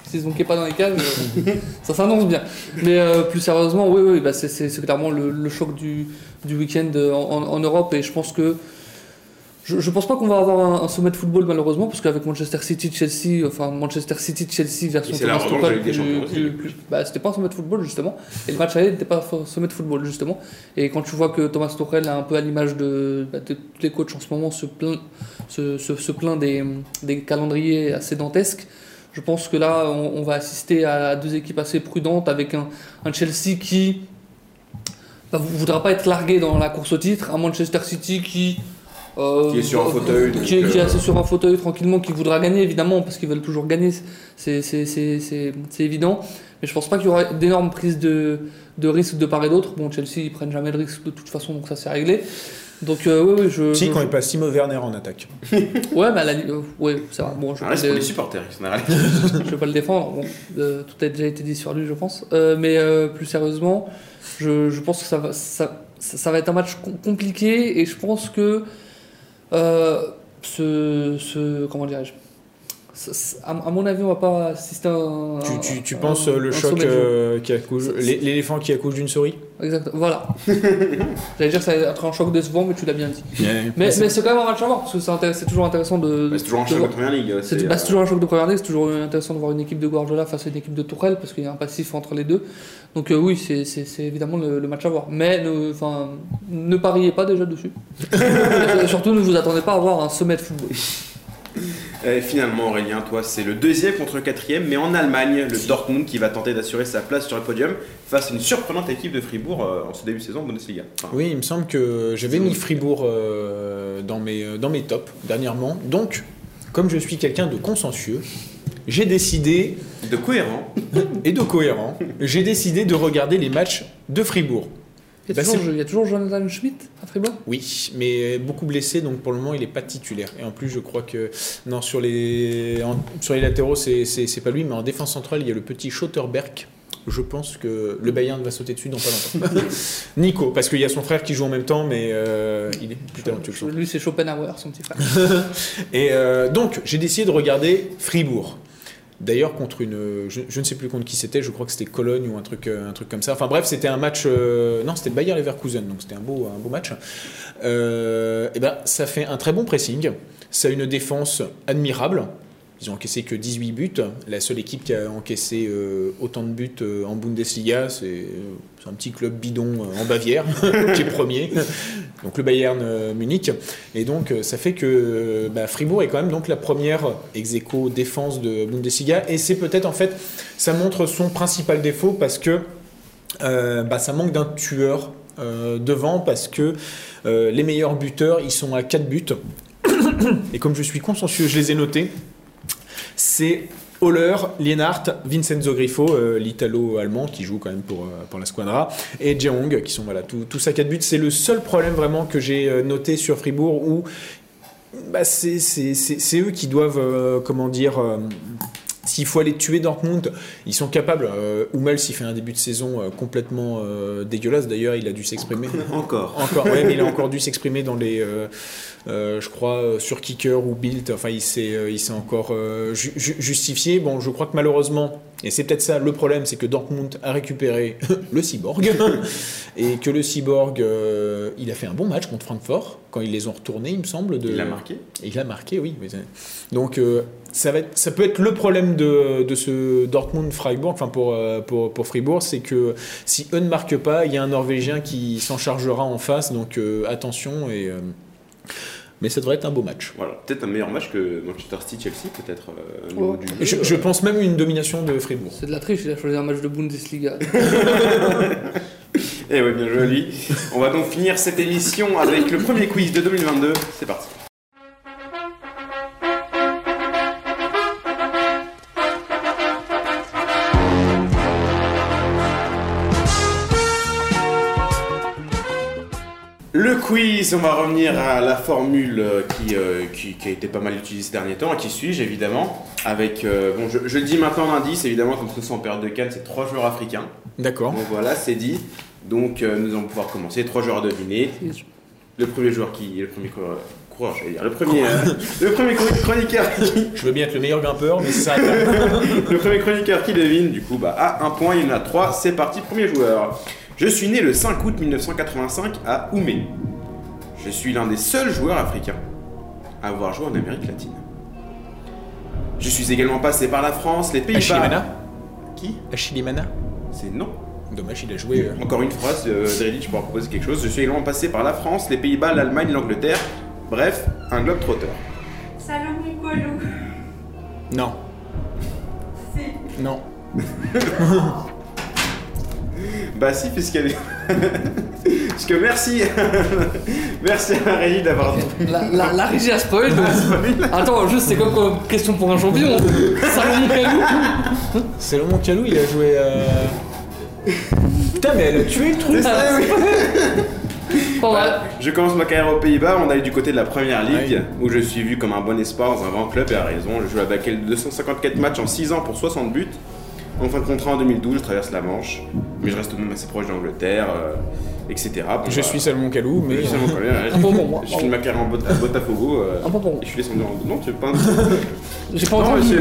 S'ils ont pas dans les cages, euh, ça s'annonce bien. Mais euh, plus sérieusement, oui, oui, bah, c'est- clairement le, le choc du, du week-end euh, en, Europe et je pense que. Je, je pense pas qu'on va avoir un, un sommet de football malheureusement, parce qu'avec Manchester City, Chelsea, enfin Manchester City, Chelsea version Thomas Tuchel, bah, c'était pas un sommet de football justement, et le match aller n'était pas un sommet de football justement. Et quand tu vois que Thomas Tuchel a un peu à l'image de, bah, de tous les coachs en ce moment se plaint, se, se, se plaint des, des calendriers assez dantesques. Je pense que là, on, on va assister à deux équipes assez prudentes avec un, un Chelsea qui ne voudra pas être largué dans la course au titre, un Manchester City qui. euh, Qui est sur un fauteuil, donc, Qui, est- qui est euh, assis sur un fauteuil tranquillement, qui voudra gagner évidemment, parce qu'ils veulent toujours gagner, c'est- évident. Mais je pense pas qu'il y aura d'énormes prises de, de risques de part et d'autre. Bon, Chelsea, ils prennent jamais de risque de toute façon, donc ça c'est réglé. Donc, euh, oui, oui, je. Si, je- quand il passe Timo Werner en attaque. Ouais, bah, la, euh, ouais, c'est vrai. Bon, je Ah, vais là, pas c'est pour le- les supporters je vais pas le défendre. Bon, euh, tout a déjà été dit sur lui, je pense. Euh, mais euh, plus sérieusement, je, je pense que ça va, ça, ça, ça va être un match com- compliqué et je pense que euh, ce, ce comment dirais-je, ça- ça- à, à mon avis, on va pas assister à un. Tu, tu, tu un- penses euh, le un choc euh, qui accouche, C'est- l'é- l'éléphant qui accouche d'une souris Exact, voilà. J'allais dire que ça va être un choc décevant, mais tu l'as bien dit. Mais, mais c'est- c'est quand même un match à voir, parce que c'est intéress- c'est toujours intéressant de. Bah, c'est toujours un de choc de première ligue. C'est c'est, bah, euh, c'est toujours un choc de première ligue, c'est toujours intéressant de voir une équipe de Guardiola face à une équipe de Tourelle, parce qu'il y a un passif entre les deux. Donc euh, oui, c'est- c'est c'est évidemment le, le match à voir. Mais ne, enfin, ne pariez pas déjà dessus. Et surtout, ne vous attendez pas à avoir un sommet de football. Et finalement, Aurélien, toi, c'est le deuxième contre le quatrième, mais en Allemagne, le Dortmund qui va tenter d'assurer sa place sur le podium face à une surprenante équipe de Fribourg euh, en ce début de saison en Bundesliga. Enfin, Oui, il me semble que j'avais mis Fribourg euh, dans, mes, euh, dans mes tops dernièrement. Donc, comme je suis quelqu'un de consensueux, j'ai décidé, De cohérent. et de cohérent, j'ai décidé de regarder les matchs de Fribourg. Il y a Bah, toujours, il y a toujours Jonathan Schmidt à Fribourg? Oui, mais beaucoup blessé, donc pour le moment il n'est pas titulaire. Et en plus, je crois que non sur les en- sur les latéraux, c'est pas lui, mais en défense centrale, il y a le petit Schotterberg. Je pense que le Bayern va sauter dessus dans pas longtemps. Nico, parce qu'il y a son frère qui joue en même temps, mais euh, il est plus talentueux que Lui, c'est Schopenhauer, son petit frère. Et euh, donc, j'ai décidé de regarder Fribourg. D'ailleurs, contre une. Je, ne sais plus contre qui c'était, je crois que c'était Cologne ou un truc, euh, un truc comme ça. Enfin bref, c'était un match. euh, non, c'était Bayer Leverkusen, donc c'était un beau, un beau match. Euh, et ben, ça fait un très bon pressing. Ça a une défense admirable. Ils ont encaissé que 18 buts. La seule équipe qui a encaissé euh, autant de buts euh, en Bundesliga, c'est euh, c'est un petit club bidon en Bavière, qui est premier. Donc le Bayern Munich. Et donc ça fait que bah, Fribourg est quand même donc la première ex défense de Bundesliga. Et c'est peut-être en fait, ça montre son principal défaut parce que bah, ça manque d'un tueur devant parce que les meilleurs buteurs, ils sont à 4 buts. Et comme je suis consciencieux, je les ai notés. C'est Holler, Lienhardt, Vincenzo Griffo, euh, l'italo-allemand qui joue quand même pour, euh, pour la Squadra, et Jeong qui sont voilà, tout- tous à 4 buts. C'est le seul problème vraiment que j'ai euh, noté sur Fribourg où bah, c'est eux qui doivent, comment dire, s'il faut aller tuer Dortmund, ils sont capables. Euh, Hummels, s'il fait un début de saison euh, complètement euh, dégueulasse, d'ailleurs, il a dû s'exprimer. Encore. Encore, ouais, mais il a encore dû s'exprimer dans les, euh, euh, je crois, euh, sur Kicker ou Bild. Enfin, il s'est, euh, il s'est encore euh, ju- ju- justifié. Bon, je crois que malheureusement, et c'est peut-être ça le problème, c'est que Dortmund a récupéré le cyborg et que le cyborg, euh, il a fait un bon match contre Francfort quand ils les ont retournés, il me semble. De... Il a marqué. Et il a marqué, oui. Donc, euh, ça, va être- ça peut être le problème de, de ce Dortmund-Freiburg, enfin pour, euh, pour, pour Fribourg, c'est que si eux ne marquent pas, il y a un Norvégien qui s'en chargera en face, donc euh, attention. Et, euh, mais ça devrait être un beau match. Voilà, peut-être un meilleur match que Manchester City-Chelsea, peut-être. euh, du jeu. je, je pense même une domination de Fribourg. C'est de la triche, il a choisi un match de Bundesliga. Eh ouais, bien lui. On va donc finir cette émission avec le premier quiz de 2022. C'est parti. Quiz, on va revenir à la formule euh, qui, euh, qui, qui a été pas mal utilisée ces derniers temps, à qui suis-je évidemment, avec, euh, bon je, je le dis maintenant l'indice, évidemment comme ce sont en période de Cannes, c'est trois joueurs africains. D'accord. Donc voilà, c'est dit. Donc euh, nous allons pouvoir commencer. Trois joueurs à deviner. Le premier joueur qui, le premier coureur, coureur, j'allais dire, le premier, le premier chron- chroniqueur qui, Je veux bien être le meilleur grimpeur, mais ça. le premier chroniqueur qui devine, du coup, bah, à un point, il y en a trois. C'est parti, premier joueur. Je suis né le 5 août 1985 à Oumé. Je suis l'un des seuls joueurs africains à avoir joué en Amérique latine. Je suis également passé par la France, les Pays-Bas. Achilimana Qui? Achilimana C'est non. Dommage, il a joué. euh, Encore une phrase, euh, Drellich pourra proposer quelque chose. Je suis également passé par la France, les Pays-Bas, l'Allemagne, l'Angleterre. Bref, un globe trotteur. Salomon Colou. Non. Si. Non. Bah si, puisqu'elle est... Parce que merci Merci à Rélie d'avoir... La, la, la régie a spoil. donc- Attends, juste c'est comme, comme question pour un champion? Salomon Kalou. C'est le Calou, il a joué. euh, Putain, mais elle a tué le truc. Ça, oui. Bah, Je commence ma carrière aux Pays-Bas, on allait du côté de la première ligue, où je suis vu comme un bon espoir dans un grand club, et à raison. Je joue avec elle 254 matchs en 6 ans pour 60 buts. En fin de contrat en 2012, je traverse la Manche, mais je reste tout de même assez proche d'Angleterre, euh, etc. Bon, Je bah, suis Salomon Kalou, mais. je suis seulement ouais. Pour moi. Je filme ma carrière en Bot- à Botafogo. euh, Un peu pour moi. et je suis descendu en. Non, tu veux pas un. J'ai pas Non, entendu.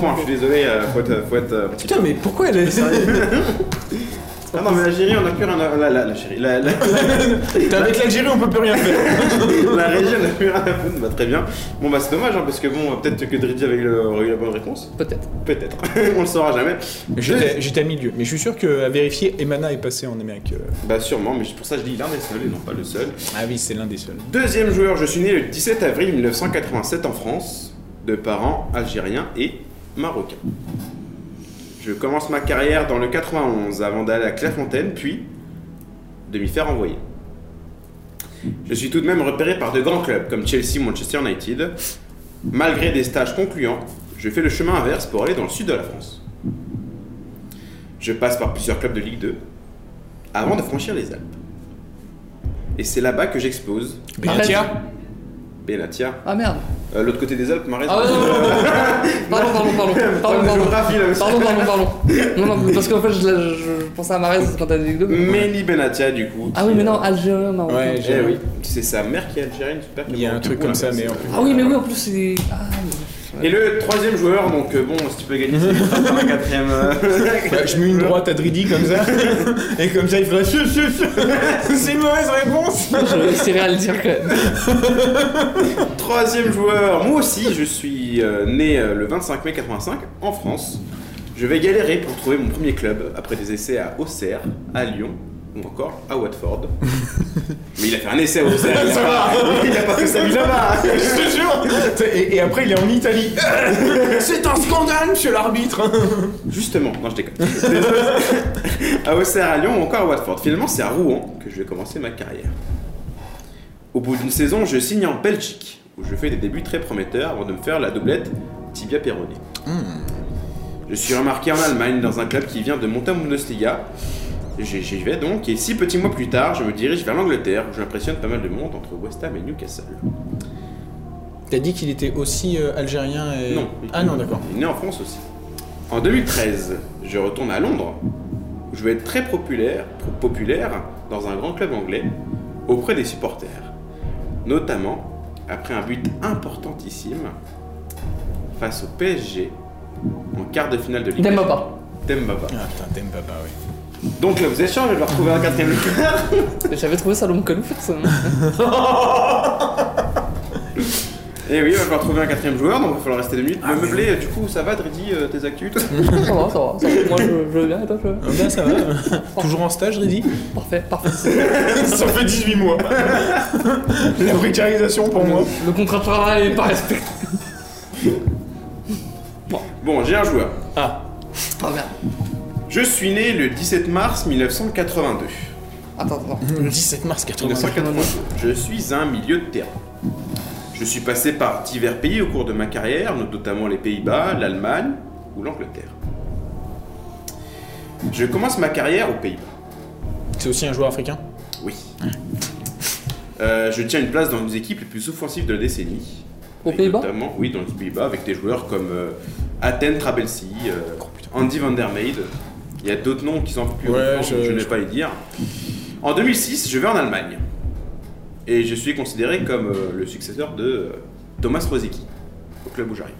point, je suis désolé, euh, faut être. Faut être euh, Putain, mais pourquoi elle est sérieuse? Ah non, mais l'Algérie, on a plus rien à. La, la, l'Algérie, la, la, avec l'Algérie, on peut plus rien faire. la région, on a plus rien à foutre, bah très bien. Bon, bah c'est dommage, hein, parce que bon, peut-être que Dridi aurait eu la bonne réponse. Peut-être. Peut-être, on le saura jamais. J'étais j'étais à milieu, mais je suis sûr qu'à vérifier, Emana est passé en Amérique. euh. Bah sûrement, mais pour ça je dis l'un des seuls et non pas le seul. Ah oui, c'est l'un des seuls. Deuxième joueur, je suis né le 17 avril 1987 en France, de parents algériens et marocains. Je commence ma carrière dans le 91 avant d'aller à Clairefontaine, puis de m'y faire envoyer. Je suis tout de même repéré par de grands clubs comme Chelsea ou Manchester United. Malgré des stages concluants, je fais le chemin inverse pour aller dans le sud de la France. Je passe par plusieurs clubs de Ligue 2 avant de franchir les Alpes. Et c'est là-bas que j'explose Benatia Benatia. Ah merde. Euh, L'autre côté des Alpes, Marais. Ah non, non, non, non. Pardon, pardon, pardon. Pardon, pardon. géographie, là, monsieur. Pardon, pardon, pardon. Non, non, parce qu'en fait, je, je, je pensais à Marez quand t'as dit Ligue 2. mais- Méni Benatia, du coup. Ah oui, mais non, euh, Algérien, Marocain. Ouais, Eh j'ai- oui, c'est sa mère qui est algérienne, super. Il y a un truc comme ça, mais en plus. Ah oui, mais oui, en plus, c'est. Ah, Et le troisième joueur, donc euh, bon, si tu peux gagner, c'est un quatrième. euh, Bah, je mets une droite à Dridi comme ça, et comme ça il ferait Chut, chut, chut. C'est une mauvaise réponse je réussirai à le dire quand même. Troisième joueur, moi aussi, je suis euh, né euh, le 25 mai 85 en France. Je vais galérer pour trouver mon premier club après des essais à Auxerre, à Lyon ou encore à Watford. Mais il a fait un essai à Auxerre, il a pas, il a pas fait sa vie là-bas. Je te jure et, et après il est en Italie. C'est un scandale, monsieur l'arbitre Justement, non je déconne. à Auxerre, à Lyon ou encore à Watford. Finalement, c'est à Rouen que je vais commencer ma carrière. Au bout d'une saison, je signe en Belgique, où je fais des débuts très prometteurs avant de me faire la doublette Tibia Perroni. Je suis remarqué en Allemagne dans un club qui vient de monter en Bundesliga. J'y vais donc, et six petits mois plus tard, je me dirige vers l'Angleterre, où j'impressionne pas mal de monde entre West Ham et Newcastle. T'as dit qu'il était aussi euh, algérien et. Non. Ah non, d'accord. Il est né en France aussi. En 2013, je retourne à Londres, où je vais être très populaire, populaire dans un grand club anglais, auprès des supporters. Notamment après un but importantissime face au PSG en quart de finale de Ligue. Demba pas. Dembaba. Ah putain, papa, oui. Donc là, vous échangez, je vais retrouver un quatrième joueur. J'avais trouvé Salomon Kalou faire ça. Et oui, il va falloir trouver un quatrième joueur, donc il va falloir rester deux minutes. Me meubler, du coup, ça va, Dridi, euh, tes actus ça ça va, ça va, ça va. Moi, je, je veux bien et toi, je veux bien. Ah ben ça va. Toujours en stage, Dridi Parfait, parfait. Ça fait 18 mois. La précarisation pour moi. Le contrat de travail est pas respecté. Bon, j'ai un joueur. Ah. Ah merde. Je suis né le 17 mars 1982. Attends, attends. Le 17 mars 80. 1982. Je suis un milieu de terrain. Je suis passé par divers pays au cours de ma carrière, notamment les Pays-Bas, l'Allemagne ou l'Angleterre. Je commence ma carrière aux Pays-Bas. C'est aussi un joueur africain? Oui. Euh, je tiens une place dans les équipes les plus offensives de la décennie. Aux Pays-Bas? Notamment, oui, dans les Pays-Bas, avec des joueurs comme euh, Athènes Trabelsi, euh, Oh. Andy van der Meijde. Il y a d'autres noms qui sont un peu plus Ouais, récents, je- ne vais pas les dire. En 2006, je vais en Allemagne. Et je suis considéré comme euh, le successeur de euh, Thomas Rosicky, au club où j'arrive.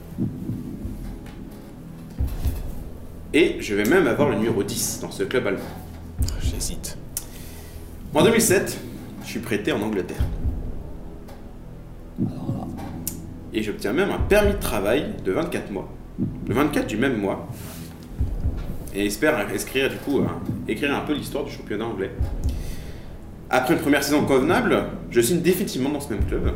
Et je vais même avoir le numéro 10 dans ce club allemand. J'hésite. En 2007, je suis prêté en Angleterre. Et j'obtiens même un permis de travail de 24 mois. Le 24 du même mois. Et espère écrire du coup un- écrire un peu l'histoire du championnat anglais. Après une première saison convenable, je signe définitivement dans ce même club.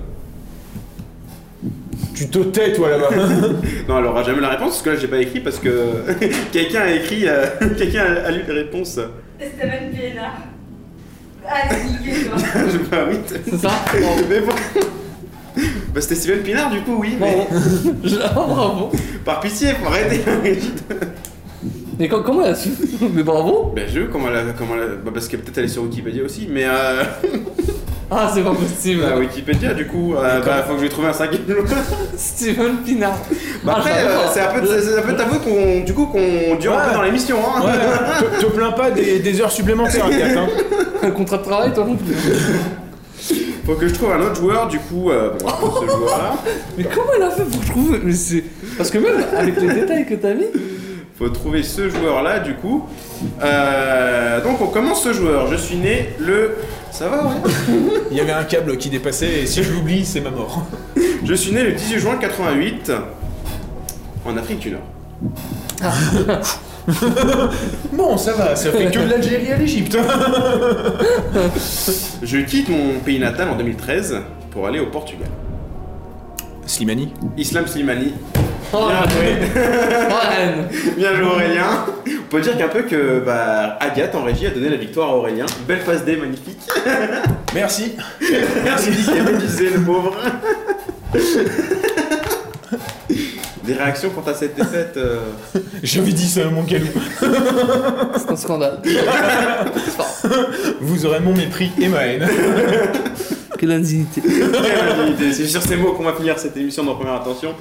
Tu te tais, toi, là-bas. Non, elle aura jamais la réponse parce que là j'ai pas écrit parce que quelqu'un a écrit, euh, quelqu'un a, a lu les réponses. Steven Pienaar. Allez, niquez-toi. Je pas oui. C'est ça Mais bon. Bah c'était Steven Pinard du coup, oui. Mais Bravo. Ah, bravo. par pitié, faut arrêter. Mais co- comment elle a su Mais bravo Ben je comment elle a- comment elle a- bah, parce que peut-être elle est sur Wikipédia aussi, mais euh, Ah, c'est pas possible. bah, Wikipédia du coup, euh, bah faut que je lui trouve un cinquième joueur. Steven Pinard. Bah Ah, après, euh, c'est un peu, c'est un peu ta faute qu'on, du coup, qu'on dure un Ouais. peu dans l'émission. Hein. Ouais, te, te plains pas des, des heures supplémentaires, Agathe. Hein. Un contrat de travail, toi non plus. Faut que je trouve un autre joueur, du coup, euh, bon, on va prendre ce joueur-là. Mais comment elle a fait pour trouver Mais c'est. Parce que même avec les détails que t'as mis. Faut trouver ce joueur-là, du coup. Euh, donc, on commence ce joueur. Je suis né le. Ça va, ouais Il y avait un câble qui dépassait et si je l'oublie, c'est ma mort. Je suis né le 18 juin 88 en Afrique du Nord. Bon, ça va, ça fait que de l'Algérie à l'Égypte. Je quitte mon pays natal en 2013 pour aller au Portugal. Slimani Islam Slimani. Oh, Bien joué. Reine. Bien joué Aurélien. On peut dire qu'un peu que bah, Agathe en régie a donné la victoire à Aurélien. Belle passe D, magnifique. Merci. Merci Médisé, le pauvre. Des réactions quant à cette défaite euh, J'avais dit ça mon calou. C'est un scandale. Vous aurez mon mépris et ma haine. Quelle indignité. C'est sur ces mots qu'on va finir cette émission dans Première Attention.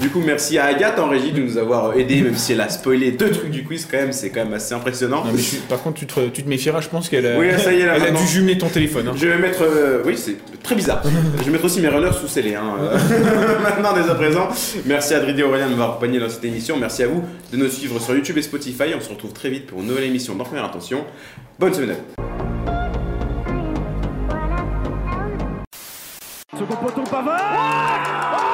Du coup, merci à Agathe en régie de nous avoir aidé, même si elle a spoilé deux trucs du quiz, quand même, c'est quand même assez impressionnant. Non, mais par contre, tu te, tu te méfieras, je pense qu'elle a, Oui, ça y est, là, elle a maintenant. dû jumeler ton téléphone. hein. Je vais mettre. euh, oui, c'est très bizarre. Je vais mettre aussi mes runners sous scellés. Hein, euh, maintenant, dès à présent. Merci à Adrien et Aurélien de m'avoir accompagné dans cette émission. Merci à vous de nous suivre sur YouTube et Spotify. On se retrouve très vite pour une nouvelle émission dans Première Attention. Bonne semaine à vous. Second poteau Pavard